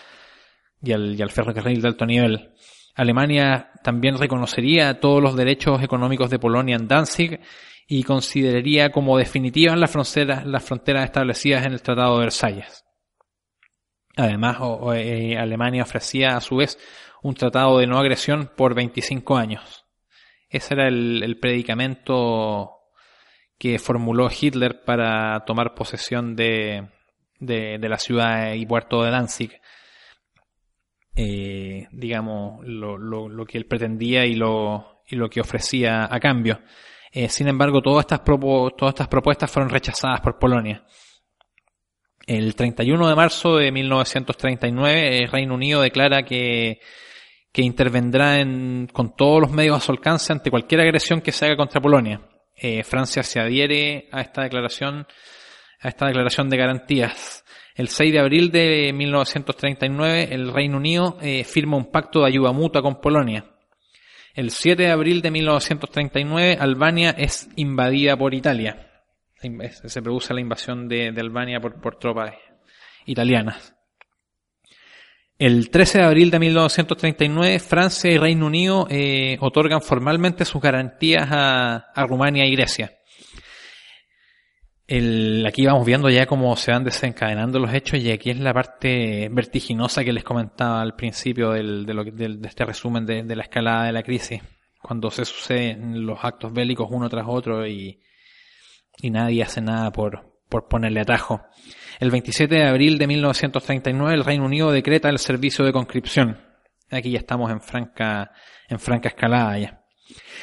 y, al, y al ferrocarril de alto nivel. Alemania también reconocería todos los derechos económicos de Polonia en Danzig y consideraría como definitivas las fronteras, las fronteras establecidas en el Tratado de Versalles. Además, eh, Alemania ofrecía a su vez un tratado de no agresión por 25 años. Ese era el predicamento que formuló Hitler para tomar posesión de, de, la ciudad y puerto de Danzig. Eh, digamos, lo, lo, lo, que él pretendía y lo, y lo que ofrecía a cambio. Eh, sin embargo, todas estas, todas estas propuestas fueron rechazadas por Polonia. El 31 de marzo de 1939, el Reino Unido declara que, que intervendrá en, con todos los medios a su alcance ante cualquier agresión que se haga contra Polonia. Eh, Francia se adhiere a esta declaración a esta declaración de garantías. El 6 de abril de 1939, el Reino Unido eh, firma un pacto de ayuda mutua con Polonia. El 7 de abril de 1939, Albania es invadida por Italia. Se produce la invasión de, Albania por, por tropas italianas. El 13 de abril de 1939, Francia y Reino Unido eh, otorgan formalmente sus garantías a, Rumania y Grecia. Aquí vamos viendo ya cómo se van desencadenando los hechos y aquí es la parte vertiginosa que les comentaba al principio del, de, este resumen de, la escalada de la crisis, cuando se suceden los actos bélicos uno tras otro y, nadie hace nada por, por ponerle atajo. El 27 de abril de 1939 el Reino Unido decreta el servicio de conscripción. Aquí ya estamos en franca, en franca escalada ya.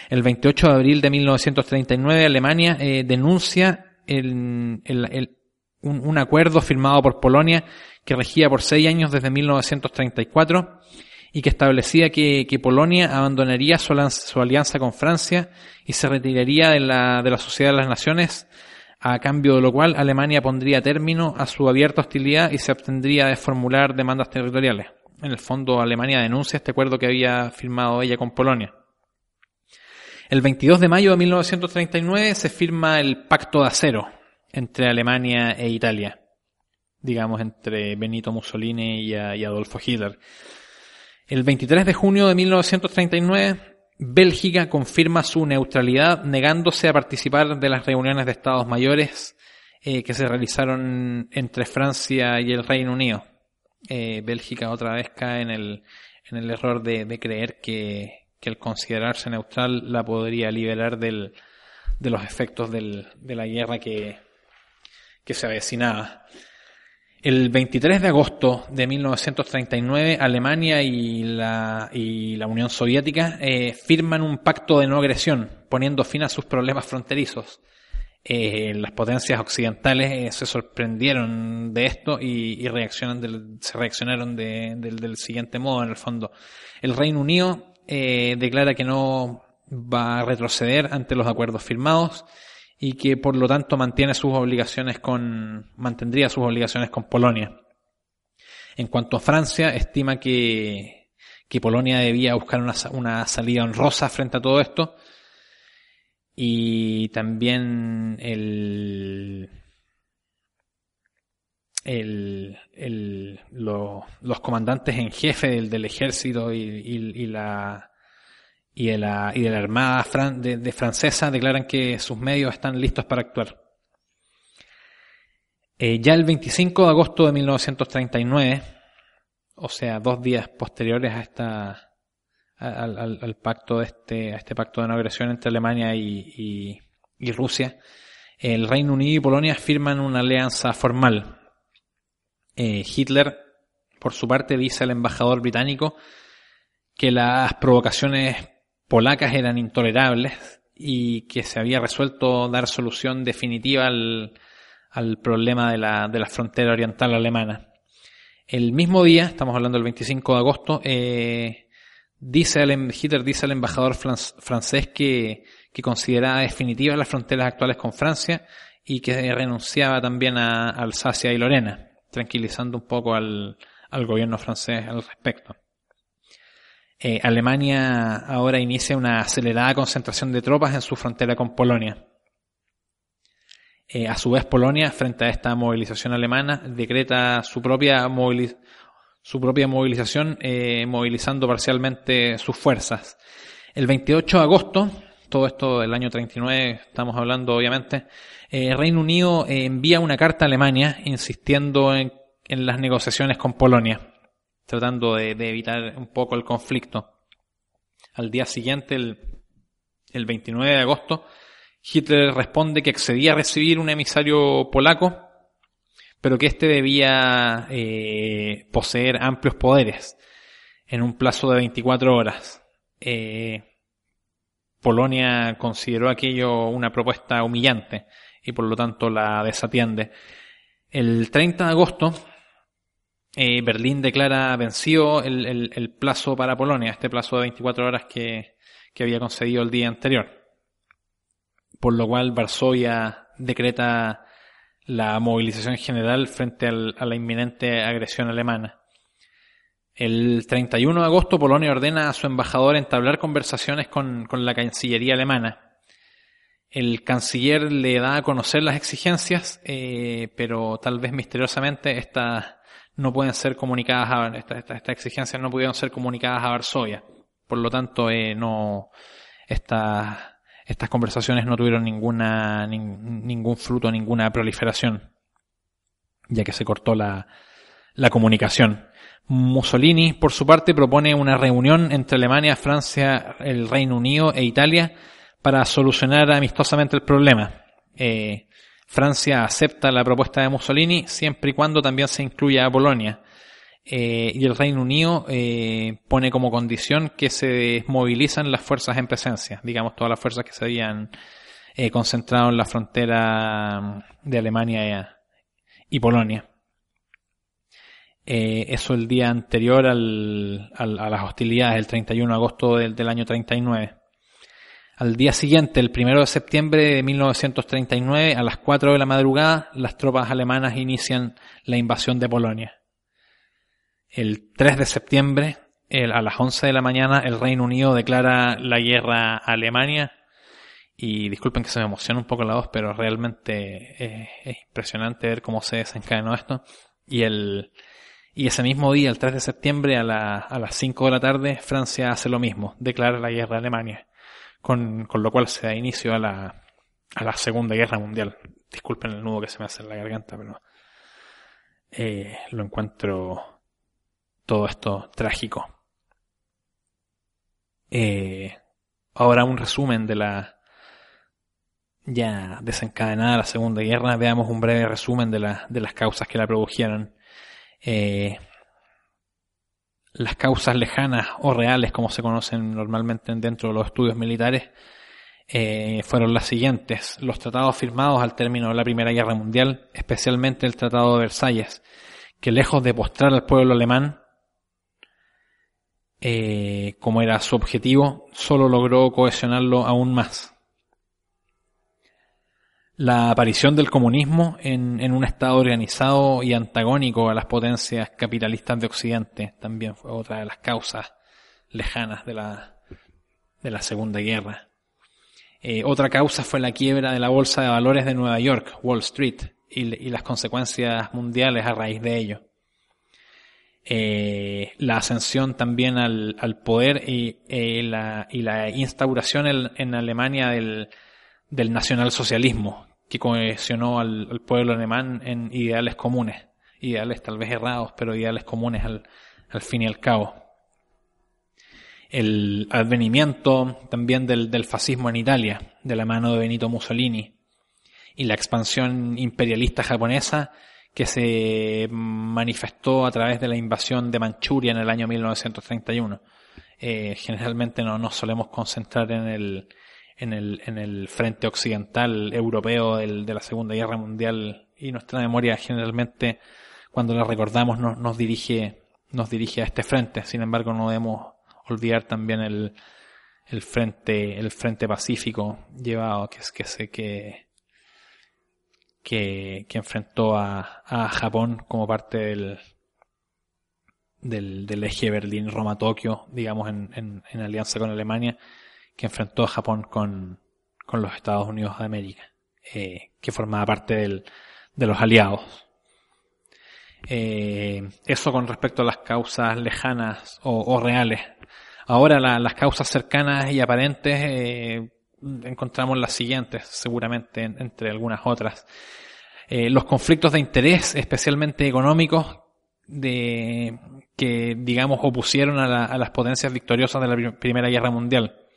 El 28 de abril de 1939 Alemania eh, denuncia el, el, un, acuerdo firmado por Polonia que regía por seis años desde 1934 y que establecía que, que Polonia abandonaría su, su, alianza con Francia y se retiraría de la, de la Sociedad de las Naciones a cambio de lo cual Alemania pondría término a su abierta hostilidad y se abstendría de formular demandas territoriales. En el fondo, Alemania denuncia este acuerdo que había firmado ella con Polonia. El 22 de mayo de 1939 se firma el Pacto de Acero entre Alemania e Italia, digamos entre Benito Mussolini y, y Adolfo Hitler. El 23 de junio de 1939 Bélgica confirma su neutralidad negándose a participar de las reuniones de Estados mayores eh, que se realizaron entre Francia y el Reino Unido. Eh, Bélgica otra vez cae en el, en el error de, creer que, que, el considerarse neutral la podría liberar del, de los efectos del, de la guerra que, que se avecinaba. El 23 de agosto de 1939, Alemania y la, y la Unión Soviética eh, firman un pacto de no agresión, poniendo fin a sus problemas fronterizos. Eh, las potencias occidentales eh, se sorprendieron de esto y, y reaccionan se reaccionaron de, del siguiente modo, en el fondo. El Reino Unido declara que no va a retroceder ante los acuerdos firmados y que por lo tanto mantiene sus obligaciones con, mantendría sus obligaciones con Polonia. En cuanto a Francia, estima que, que Polonia debía buscar una, una salida honrosa frente a todo esto y también el, el, los comandantes en jefe del, ejército y, y, y la, y de la, y de la Armada de, francesa declaran que sus medios están listos para actuar. Eh, ya el 25 de agosto de 1939, o sea, dos días posteriores a esta, al, pacto de este, a este pacto de no agresión entre Alemania y, y Rusia, el Reino Unido y Polonia firman una alianza formal. Eh, Hitler, por su parte, dice al embajador británico que las provocaciones polacas eran intolerables y que se había resuelto dar solución definitiva al, al problema de la, de la, frontera oriental alemana. El mismo día, estamos hablando del 25 de agosto, eh, dice el, em, Hitler dice al embajador francés que, que consideraba definitivas las fronteras actuales con Francia y que renunciaba también a Alsacia y Lorena, tranquilizando un poco al, gobierno francés al respecto. Eh, Alemania ahora inicia una acelerada concentración de tropas en su frontera con Polonia. Eh, a su vez, Polonia, frente a esta movilización alemana, decreta su propia, su propia movilización, eh, movilizando parcialmente sus fuerzas. El 28 de agosto, todo esto del año 39, estamos hablando obviamente, Reino Unido envía una carta a Alemania insistiendo en las negociaciones con Polonia tratando de, evitar un poco el conflicto. Al día siguiente, el, el 29 de agosto, Hitler responde que accedía a recibir un emisario polaco, pero que éste debía eh, poseer amplios poderes en un plazo de 24 horas. Eh, Polonia consideró aquello una propuesta humillante y por lo tanto la desatiende. El 30 de agosto, eh, Berlín declara vencido el, plazo para Polonia, este plazo de 24 horas que, había concedido el día anterior. Por lo cual Varsovia decreta la movilización general frente a la inminente agresión alemana. El 31 de agosto Polonia ordena a su embajador entablar conversaciones con, con la Cancillería alemana. El canciller le da a conocer las exigencias, eh, pero tal vez misteriosamente estas no pueden ser comunicadas a estas esta, exigencias no pudieron ser comunicadas a Varsovia. Por lo tanto, eh, no estas estas conversaciones no tuvieron ninguna ningún fruto, ninguna proliferación, ya que se cortó la, la comunicación. Mussolini, por su parte, propone una reunión entre Alemania, Francia, el Reino Unido e Italia para solucionar amistosamente el problema. Eh, Francia acepta la propuesta de Mussolini siempre y cuando también se incluya a Polonia. Eh, y el Reino Unido eh, pone como condición que se desmovilizan las fuerzas en presencia, digamos todas las fuerzas que se habían concentrado en la frontera de Alemania y Polonia. Eh, eso el día anterior al, a las hostilidades, el 31 de agosto del, año 39. Al día siguiente, el 1 de septiembre de 1939, a las 4 de la madrugada, las tropas alemanas inician la invasión de Polonia. El 3 de septiembre, a las 11 de la mañana, el Reino Unido declara la guerra a Alemania. Y disculpen que se me emociona un poco la voz, pero realmente eh, es impresionante ver cómo se desencadenó esto. Y el, y ese mismo día, el 3 de septiembre, a, a las 5 de la tarde, Francia hace lo mismo, declara la guerra a Alemania, con, con lo cual se da inicio a la, a la Segunda Guerra Mundial. Disculpen el nudo que se me hace en la garganta, pero eh, lo encuentro todo esto trágico. Eh, ahora un resumen de la ya desencadenada la Segunda Guerra. Veamos un breve resumen de, la, de las causas que la produjeron. Eh, las causas lejanas o reales, como se conocen normalmente dentro de los estudios militares, eh, fueron las siguientes. Los tratados firmados al término de la Primera Guerra Mundial, especialmente el Tratado de Versalles, que lejos de postrar al pueblo alemán, eh, como era su objetivo, solo logró cohesionarlo aún más la aparición del comunismo en, en, un Estado organizado y antagónico a las potencias capitalistas de Occidente también fue otra de las causas lejanas de la, de la Segunda Guerra. Eh, otra causa fue la quiebra de la Bolsa de Valores de Nueva York, Wall Street, y, y las consecuencias mundiales a raíz de ello. Eh, la ascensión también al, al poder y, eh, la, y la instauración en, en Alemania del, del nacionalsocialismo, que cohesionó al, pueblo alemán en ideales comunes, ideales tal vez errados, pero ideales comunes al, fin y al cabo. El advenimiento también del, del fascismo en Italia, de la mano de Benito Mussolini, y la expansión imperialista japonesa que se manifestó a través de la invasión de Manchuria en el año 1931. Eh, generalmente no nos solemos concentrar en el, en el, en el frente occidental europeo del, de la Segunda Guerra Mundial y nuestra memoria generalmente cuando la recordamos nos, nos dirige nos dirige a este frente. Sin embargo, no debemos olvidar también el, el frente el frente pacífico llevado que es que sé que que, que enfrentó a, a Japón como parte del, del, del eje Berlín-Roma-Tokio, digamos, en, en, en alianza con Alemania, que enfrentó Japón con, con los Estados Unidos de América, eh, que formaba parte del, de los aliados. Eh, eso con respecto a las causas lejanas o, reales. Ahora la, las causas cercanas y aparentes eh, encontramos las siguientes, seguramente entre algunas otras. Los conflictos de interés, especialmente económicos, de, que digamos opusieron a, la, a las potencias victoriosas de la Primera Guerra Mundial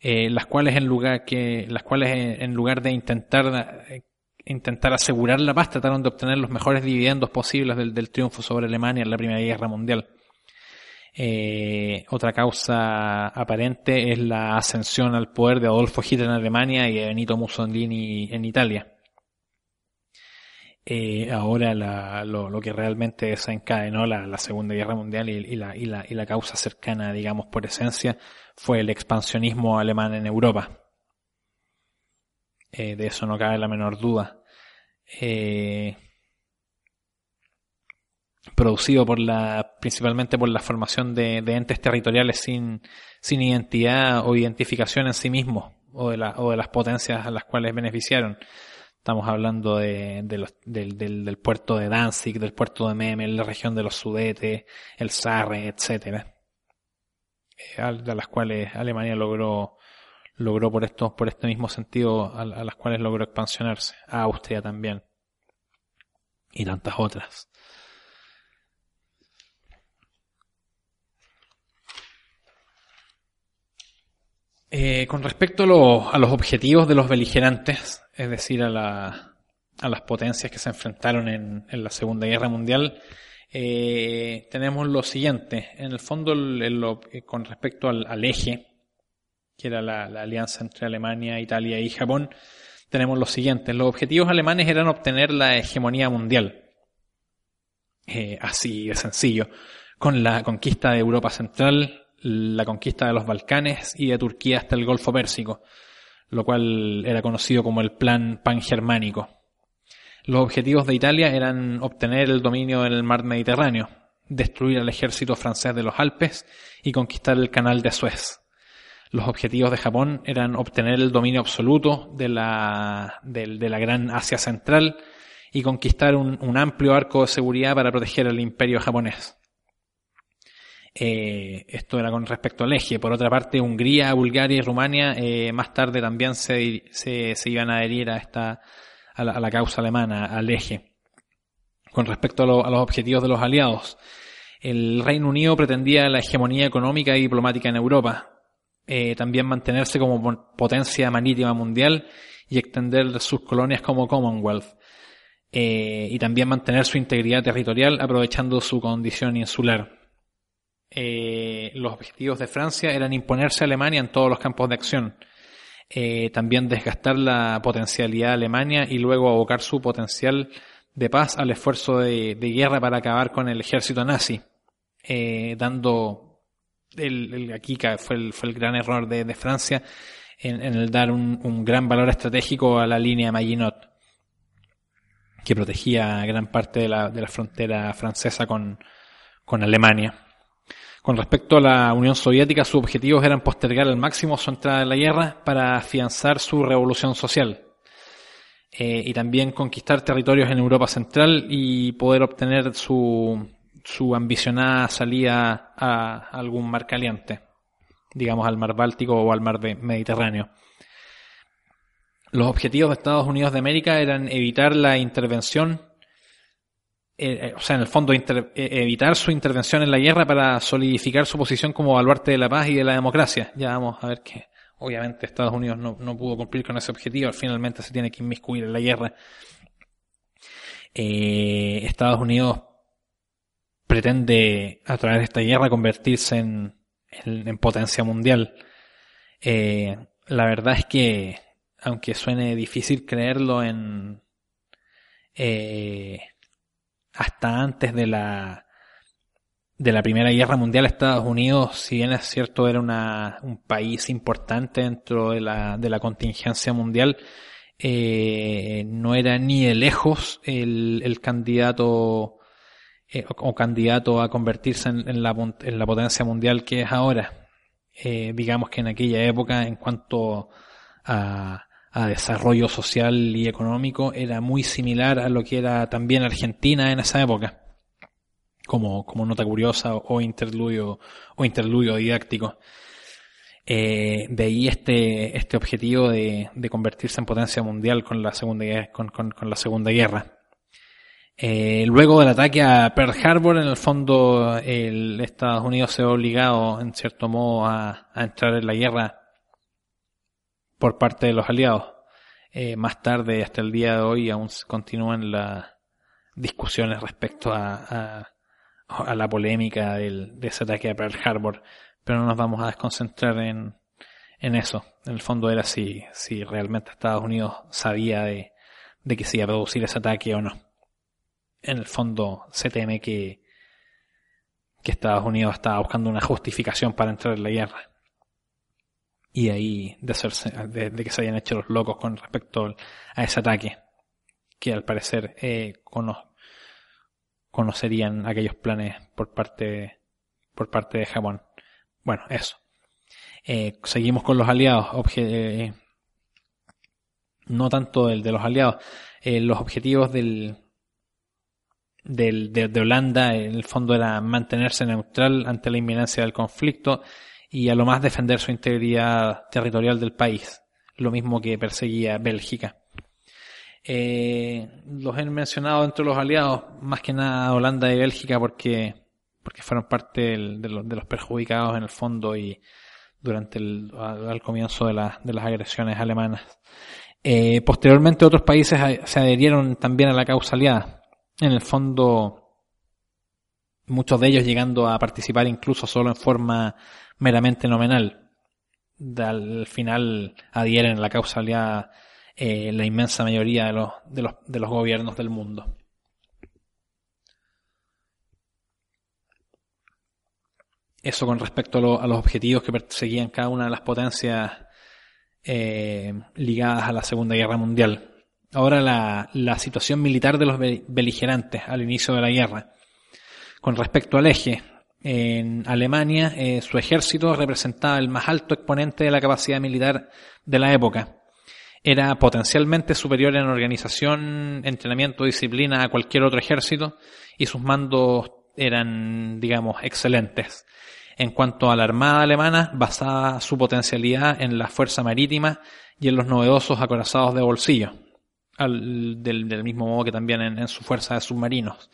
eh, las cuales en lugar que las cuales en lugar de intentar eh, intentar asegurar la paz trataron de obtener los mejores dividendos posibles del, del triunfo sobre Alemania en la Primera Guerra Mundial. Eh, otra causa aparente es la ascensión al poder de Adolfo Hitler en Alemania y de Benito Mussolini en Italia. Eh, ahora la, lo, que realmente desencadenó la, la Segunda Guerra Mundial y, y, la, y, y la causa cercana, digamos, por esencia, fue el expansionismo alemán en Europa. Eh, de eso no cabe la menor duda. Eh, producido por la, principalmente por la formación de, entes territoriales sin, sin identidad o identificación en sí mismos o de, la, o de las potencias a las cuales beneficiaron. Estamos hablando de, del, del, puerto de Danzig, del puerto de Memel, la región de los Sudetes, el Sarre, etcétera, de las cuales Alemania logró logró por esto por este mismo sentido a, las cuales logró expansionarse, a Austria también y tantas otras. Eh, con respecto a, a, los objetivos de los beligerantes, es decir, a, la, a las potencias que se enfrentaron en, en la Segunda Guerra Mundial, eh, tenemos lo siguiente. En el fondo, eh, con respecto al, eje, que era la, alianza entre Alemania, Italia y Japón, tenemos lo siguiente. Los objetivos alemanes eran obtener la hegemonía mundial. Eh, así de sencillo. Con la conquista de Europa Central, la conquista de los Balcanes y de Turquía hasta el Golfo Pérsico lo cual era conocido como el Plan Pangermánico. Los objetivos de Italia eran obtener el dominio del mar Mediterráneo, destruir al ejército francés de los Alpes y conquistar el canal de Suez. Los objetivos de Japón eran obtener el dominio absoluto de la, de, la gran Asia Central y conquistar un amplio arco de seguridad para proteger al imperio japonés. Eh, esto era con respecto al eje. Por otra parte, Hungría, Bulgaria y Rumania eh, más tarde también se, se, iban a adherir a, esta, a la, causa alemana, al eje. Con respecto a, los objetivos de los aliados, el Reino Unido pretendía la hegemonía económica y diplomática en Europa, eh, también mantenerse como potencia marítima mundial y extender sus colonias como Commonwealth. y también mantener su integridad territorial aprovechando su condición insular. Eh, los objetivos de Francia eran imponerse a Alemania en todos los campos de acción. Eh, también desgastar la potencialidad de Alemania y luego abocar su potencial de paz al esfuerzo de, guerra para acabar con el ejército nazi, eh, dando el, aquí fue el, fue el gran error de, Francia en, el dar un, gran valor estratégico a la línea Maginot, que protegía gran parte de la, de la frontera francesa con, con Alemania. Con respecto a la Unión Soviética, sus objetivos eran postergar al máximo su entrada en la guerra para afianzar su revolución social eh, y también conquistar territorios en Europa Central y poder obtener su, su ambicionada salida a algún mar caliente, digamos al mar Báltico o al mar Mediterráneo. Los objetivos de Estados Unidos de América eran evitar la intervención eh, eh, o sea, en el fondo, eh, evitar su intervención en la guerra para solidificar su posición como baluarte de la paz y de la democracia. Ya vamos a ver que, obviamente, Estados Unidos no, no pudo cumplir con ese objetivo, finalmente se tiene que inmiscuir en la guerra. Estados Unidos pretende, a través de esta guerra, convertirse en, en, potencia mundial. la verdad es que, aunque suene difícil creerlo en, hasta antes de la de la Primera Guerra Mundial Estados Unidos, si bien es cierto era una, un país importante dentro de la, de la contingencia mundial, eh, no era ni de lejos el, el candidato eh, o, candidato a convertirse en, la, en, la, potencia mundial que es ahora. Eh, digamos que en aquella época, en cuanto a, a desarrollo social y económico era muy similar a lo que era también Argentina en esa época, como, como nota curiosa o interludio, o interludio didáctico. Eh, de ahí este, este objetivo de, de, convertirse en potencia mundial con la Segunda, con, con, con la segunda Guerra. Eh, luego del ataque a Pearl Harbor, en el fondo, el Estados Unidos se ha obligado, en cierto modo, a, a entrar en la guerra por parte de los aliados. Eh, más tarde, hasta el día de hoy, aún continúan las discusiones respecto a, a, la polémica del, de ese ataque a Pearl Harbor, pero no nos vamos a desconcentrar en, en eso. En el fondo era si, si realmente Estados Unidos sabía de, de que se iba a producir ese ataque o no. En el fondo se teme que, que Estados Unidos estaba buscando una justificación para entrar en la guerra y ahí de, hacerse, de, que se hayan hecho los locos con respecto a ese ataque, que al parecer eh, conocerían aquellos planes por parte, por parte de Japón. Bueno, eso. Eh, seguimos con los aliados. Eh, no tanto el de los aliados. Eh, los objetivos del, del, de, Holanda, en el fondo, era mantenerse neutral ante la inminencia del conflicto y a lo más defender su integridad territorial del país. Lo mismo que perseguía Bélgica. los he mencionado entre los aliados, más que nada Holanda y Bélgica, porque, porque fueron parte de, los, perjudicados en el fondo y, durante el al comienzo de, de las agresiones alemanas. Eh, posteriormente otros países se adherieron también a la causa aliada. En el fondo, muchos de ellos llegando a participar incluso solo en forma meramente nominal. Al final adhieren a la causa aliada eh, la inmensa mayoría de los, de, los, de los gobiernos del mundo. Eso con respecto a, los objetivos que perseguían cada una de las potencias eh, ligadas a la Segunda Guerra Mundial. Ahora la, la, situación militar de los beligerantes al inicio de la guerra. Con respecto al eje, en Alemania eh, su ejército representaba el más alto exponente de la capacidad militar de la época. Era potencialmente superior en organización, entrenamiento, disciplina a cualquier otro ejército y sus mandos eran, digamos, excelentes. En cuanto a la Armada alemana, basaba su potencialidad en la fuerza marítima y en los novedosos acorazados de bolsillo, del, mismo modo que también en, su fuerza de submarinos.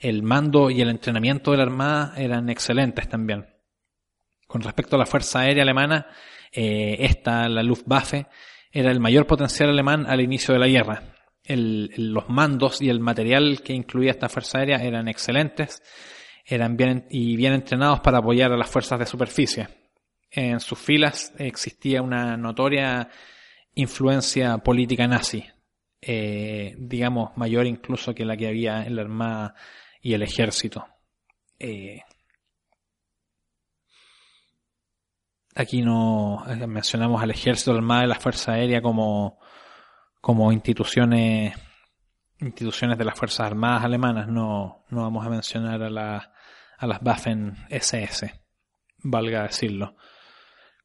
El mando y el entrenamiento de la Armada eran excelentes también. Con respecto a la Fuerza Aérea Alemana, eh, esta, la Luftwaffe, era el mayor potencial alemán al inicio de la guerra los mandos y el material que incluía esta fuerza aérea eran excelentes eran bien, y bien entrenados para apoyar a las fuerzas de superficie. En sus filas existía una notoria influencia política nazi, eh, digamos mayor incluso que la que había en la Armada y el Ejército. Eh, aquí no eh, mencionamos al Ejército, la Armada y la Fuerza Aérea como como instituciones instituciones de las Fuerzas Armadas alemanas, no, no vamos a mencionar a, la, a las Waffen SS, valga decirlo.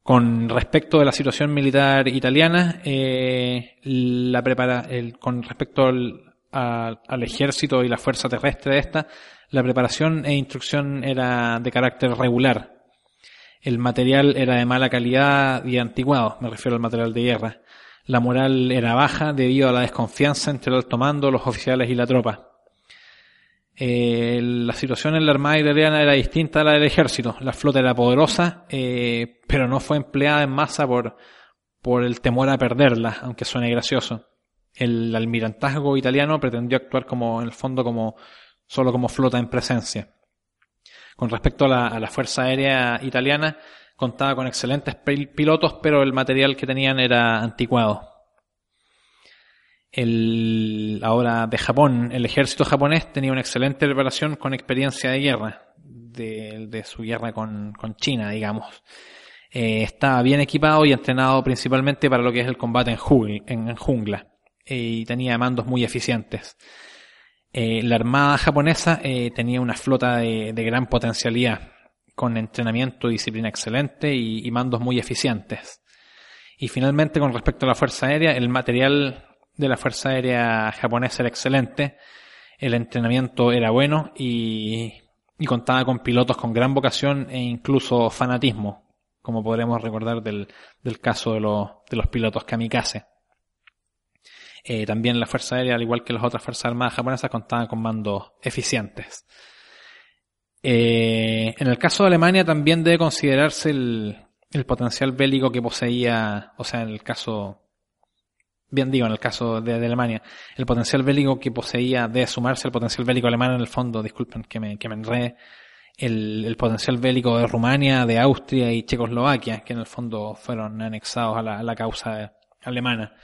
Con respecto de la situación militar italiana, eh, la prepara, el, con respecto al, al, ejército y la fuerza terrestre de esta, la preparación e instrucción era de carácter regular. El material era de mala calidad y antiguado, me refiero al material de guerra. La moral era baja debido a la desconfianza entre el alto mando, los oficiales y la tropa. Eh, la situación en la Armada italiana era distinta a la del ejército. La flota era poderosa, eh, pero no fue empleada en masa por, por el temor a perderla, aunque suene gracioso. El almirantazgo italiano pretendió actuar como, en el fondo, como, solo como flota en presencia. Con respecto a la, a la Fuerza Aérea Italiana, contaba con excelentes pilotos, pero el material que tenían era anticuado. El, ahora de Japón, el ejército japonés tenía una excelente preparación con experiencia de guerra, de, su guerra con, China, digamos. Eh, estaba bien equipado y entrenado principalmente para lo que es el combate en, jungla, eh, y tenía mandos muy eficientes. Eh, la armada japonesa tenía una flota de gran potencialidad con entrenamiento y disciplina excelente y, mandos muy eficientes. Y finalmente, con respecto a la Fuerza Aérea, el material de la Fuerza Aérea japonesa era excelente, el entrenamiento era bueno y, contaba con pilotos con gran vocación e incluso fanatismo, como podremos recordar del, caso de, de, los pilotos kamikaze. Eh, también la Fuerza Aérea, al igual que las otras Fuerzas Armadas japonesas, contaba con mandos eficientes. Eh, en el caso de Alemania también debe considerarse el, potencial bélico que poseía, o sea, en el caso, bien digo, en el caso de, Alemania, el potencial bélico que poseía debe sumarse al potencial bélico alemán en el fondo, disculpen que me, que me enredé, el, potencial bélico de Rumania, de Austria y Checoslovaquia, que en el fondo fueron anexados a la, causa alemana.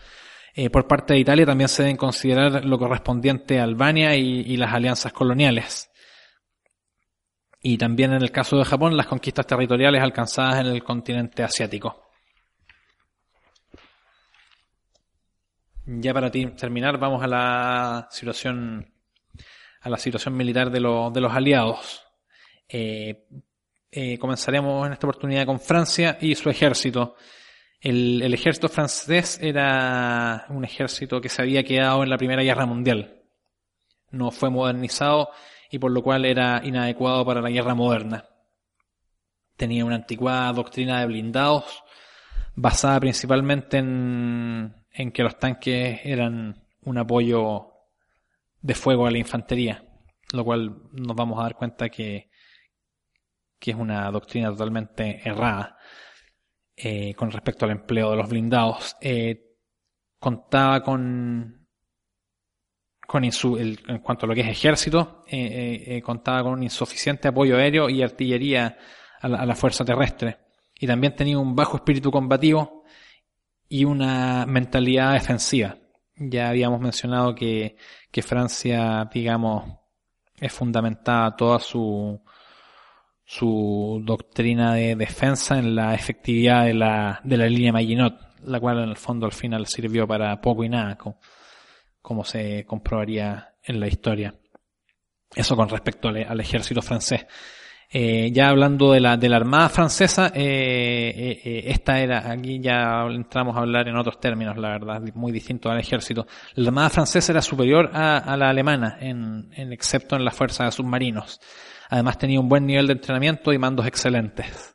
Eh, por parte de Italia también se deben considerar lo correspondiente a Albania y las alianzas coloniales y también en el caso de Japón las conquistas territoriales alcanzadas en el continente asiático. Ya para terminar vamos a la situación a la situación militar de, de los aliados. Eh, eh, comenzaremos en esta oportunidad con Francia y su ejército. El, ejército francés era un ejército que se había quedado en la Primera Guerra Mundial. No fue modernizado y por lo cual era inadecuado para la guerra moderna. Tenía una anticuada doctrina de blindados basada principalmente en, en que los tanques eran un apoyo de fuego a la infantería, lo cual nos vamos a dar cuenta que, que es una doctrina totalmente errada eh, con respecto al empleo de los blindados. Eh, contaba con, con en cuanto a lo que es ejército, eh, contaba con un insuficiente apoyo aéreo y artillería a la, a la fuerza terrestre. Y también tenía un bajo espíritu combativo y una mentalidad defensiva. Ya habíamos mencionado que, que Francia, digamos, es fundamentada toda su, su doctrina de defensa en la efectividad de la, de la línea Maginot, la cual en el fondo al final sirvió para poco y nada, como, se comprobaría en la historia. Eso con respecto al, ejército francés. Eh, ya hablando de la, de la Armada Francesa, eh, eh, esta era, aquí ya entramos a hablar en otros términos, la verdad, muy distinto al ejército. La Armada Francesa era superior a, la alemana, en, en, excepto en la fuerza de submarinos. Además tenía un buen nivel de entrenamiento y mandos excelentes.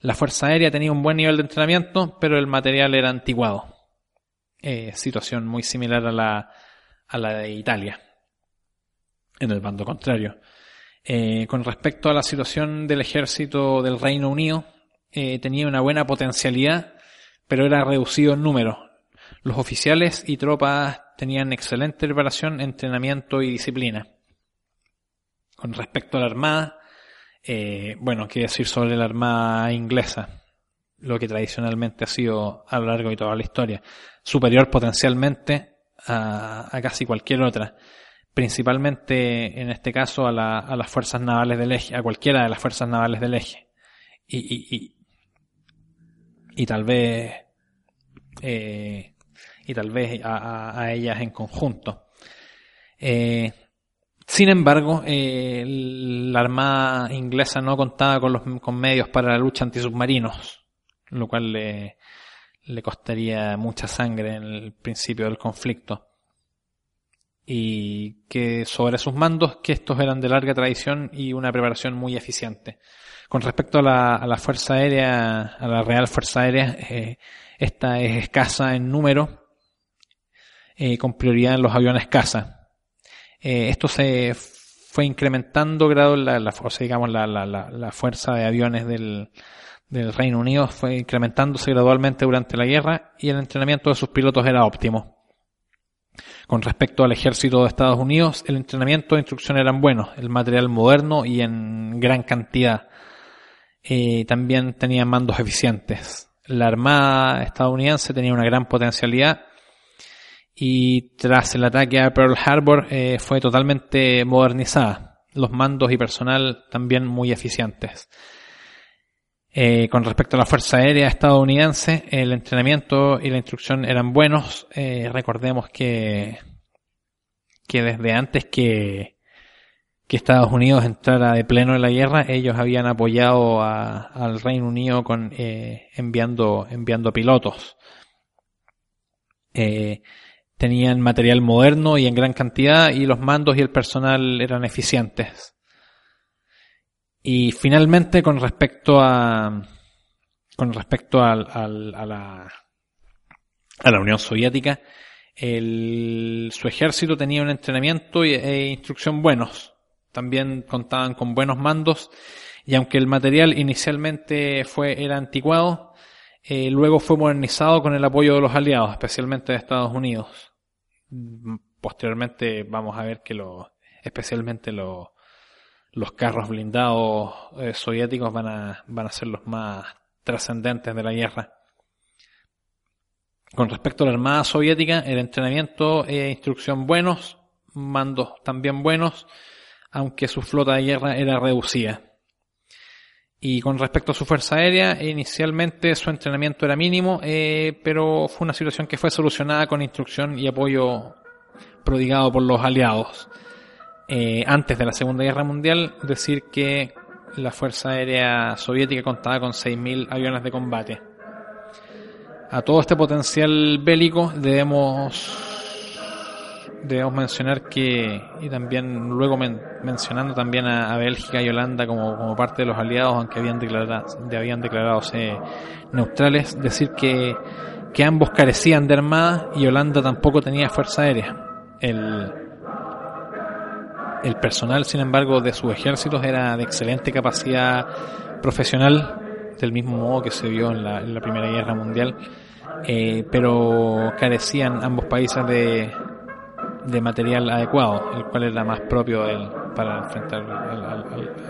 La Fuerza Aérea tenía un buen nivel de entrenamiento, pero el material era antiguado. situación muy similar a la, a la de Italia, en el bando contrario. Eh, con respecto a la situación del ejército del Reino Unido, eh, tenía una buena potencialidad, pero era reducido en número. Los oficiales y tropas tenían excelente preparación, entrenamiento y disciplina. Con respecto a la armada, eh, bueno, qué decir sobre la armada inglesa, lo que tradicionalmente ha sido a lo largo de toda la historia, superior potencialmente a casi cualquier otra principalmente en este caso a, la, las fuerzas navales del eje, a cualquiera de las fuerzas navales del eje. Y, y, y, y tal vez, eh, y tal vez a, a, ellas en conjunto. Eh, sin embargo, eh, la Armada inglesa no contaba con, los, medios para la lucha antisubmarinos, lo cual le, costaría mucha sangre en el principio del conflicto y que sobre sus mandos que estos eran de larga tradición y una preparación muy eficiente. Con respecto a la, a la Fuerza Aérea, a la Real Fuerza Aérea, eh, esta es escasa en número, eh, con prioridad en los aviones caza. Eh, esto se fue incrementando grado la, digamos, la, fuerza de aviones del, del Reino Unido fue incrementándose gradualmente durante la guerra y el entrenamiento de sus pilotos era óptimo. Con respecto al ejército de Estados Unidos, el entrenamiento e instrucción eran buenos, el material moderno y en gran cantidad. Eh, también tenían mandos eficientes. La Armada estadounidense tenía una gran potencialidad y tras el ataque a Pearl Harbor eh, fue totalmente modernizada. Los mandos y personal también muy eficientes. Eh, con respecto a la Fuerza Aérea estadounidense, el entrenamiento y la instrucción eran buenos. Eh, recordemos que, que desde antes que, que Estados Unidos entrara de pleno en la guerra, ellos habían apoyado a, al Reino Unido con enviando, enviando pilotos. Tenían material moderno y en gran cantidad y los mandos y el personal eran eficientes. Y finalmente, con respecto a, con respecto al, al, a, la, a la Unión Soviética, el, su ejército tenía un entrenamiento e instrucción buenos. También contaban con buenos mandos y aunque el material inicialmente fue, era anticuado, eh, luego fue modernizado con el apoyo de los aliados, especialmente de Estados Unidos. Posteriormente vamos a ver que lo, especialmente los los carros blindados eh, soviéticos van a, van a ser los más trascendentes de la guerra. Con respecto a la Armada Soviética, el entrenamiento e instrucción buenos, mandos también buenos, aunque su flota de guerra era reducida. Y con respecto a su fuerza aérea, inicialmente su entrenamiento era mínimo, eh, pero fue una situación que fue solucionada con instrucción y apoyo prodigado por los aliados. eh, antes de la Segunda Guerra Mundial, decir que la Fuerza Aérea Soviética contaba con 6.000 aviones de combate. A todo este potencial bélico debemos debemos mencionar que, y también luego mencionando también a, Bélgica y Holanda como, como, parte de los aliados, aunque habían declarado, habían declarado neutrales, decir que, que ambos carecían de armada y Holanda tampoco tenía fuerza aérea. El, el personal, sin embargo, de sus ejércitos era de excelente capacidad profesional, del mismo modo que se vio en la, en la Primera Guerra Mundial, eh, pero carecían ambos países de, de material adecuado, el cual era más propio para enfrentar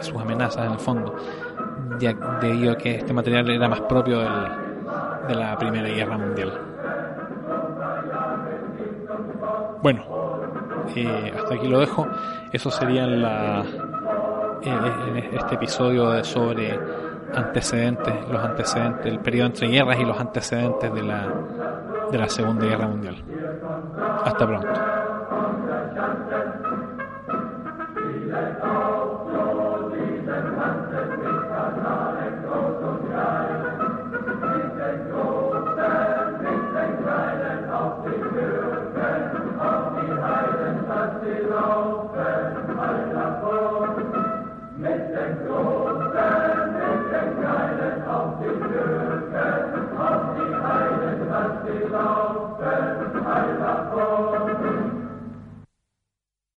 sus amenazas en el fondo, debido a que este material era más propio de la Primera Guerra Mundial. Bueno, eh, hasta aquí lo dejo. Eso sería la, en este episodio sobre antecedentes, los antecedentes, el periodo entre guerras y los antecedentes de la, de la Segunda Guerra Mundial. Hasta pronto. Janssen, il est temps.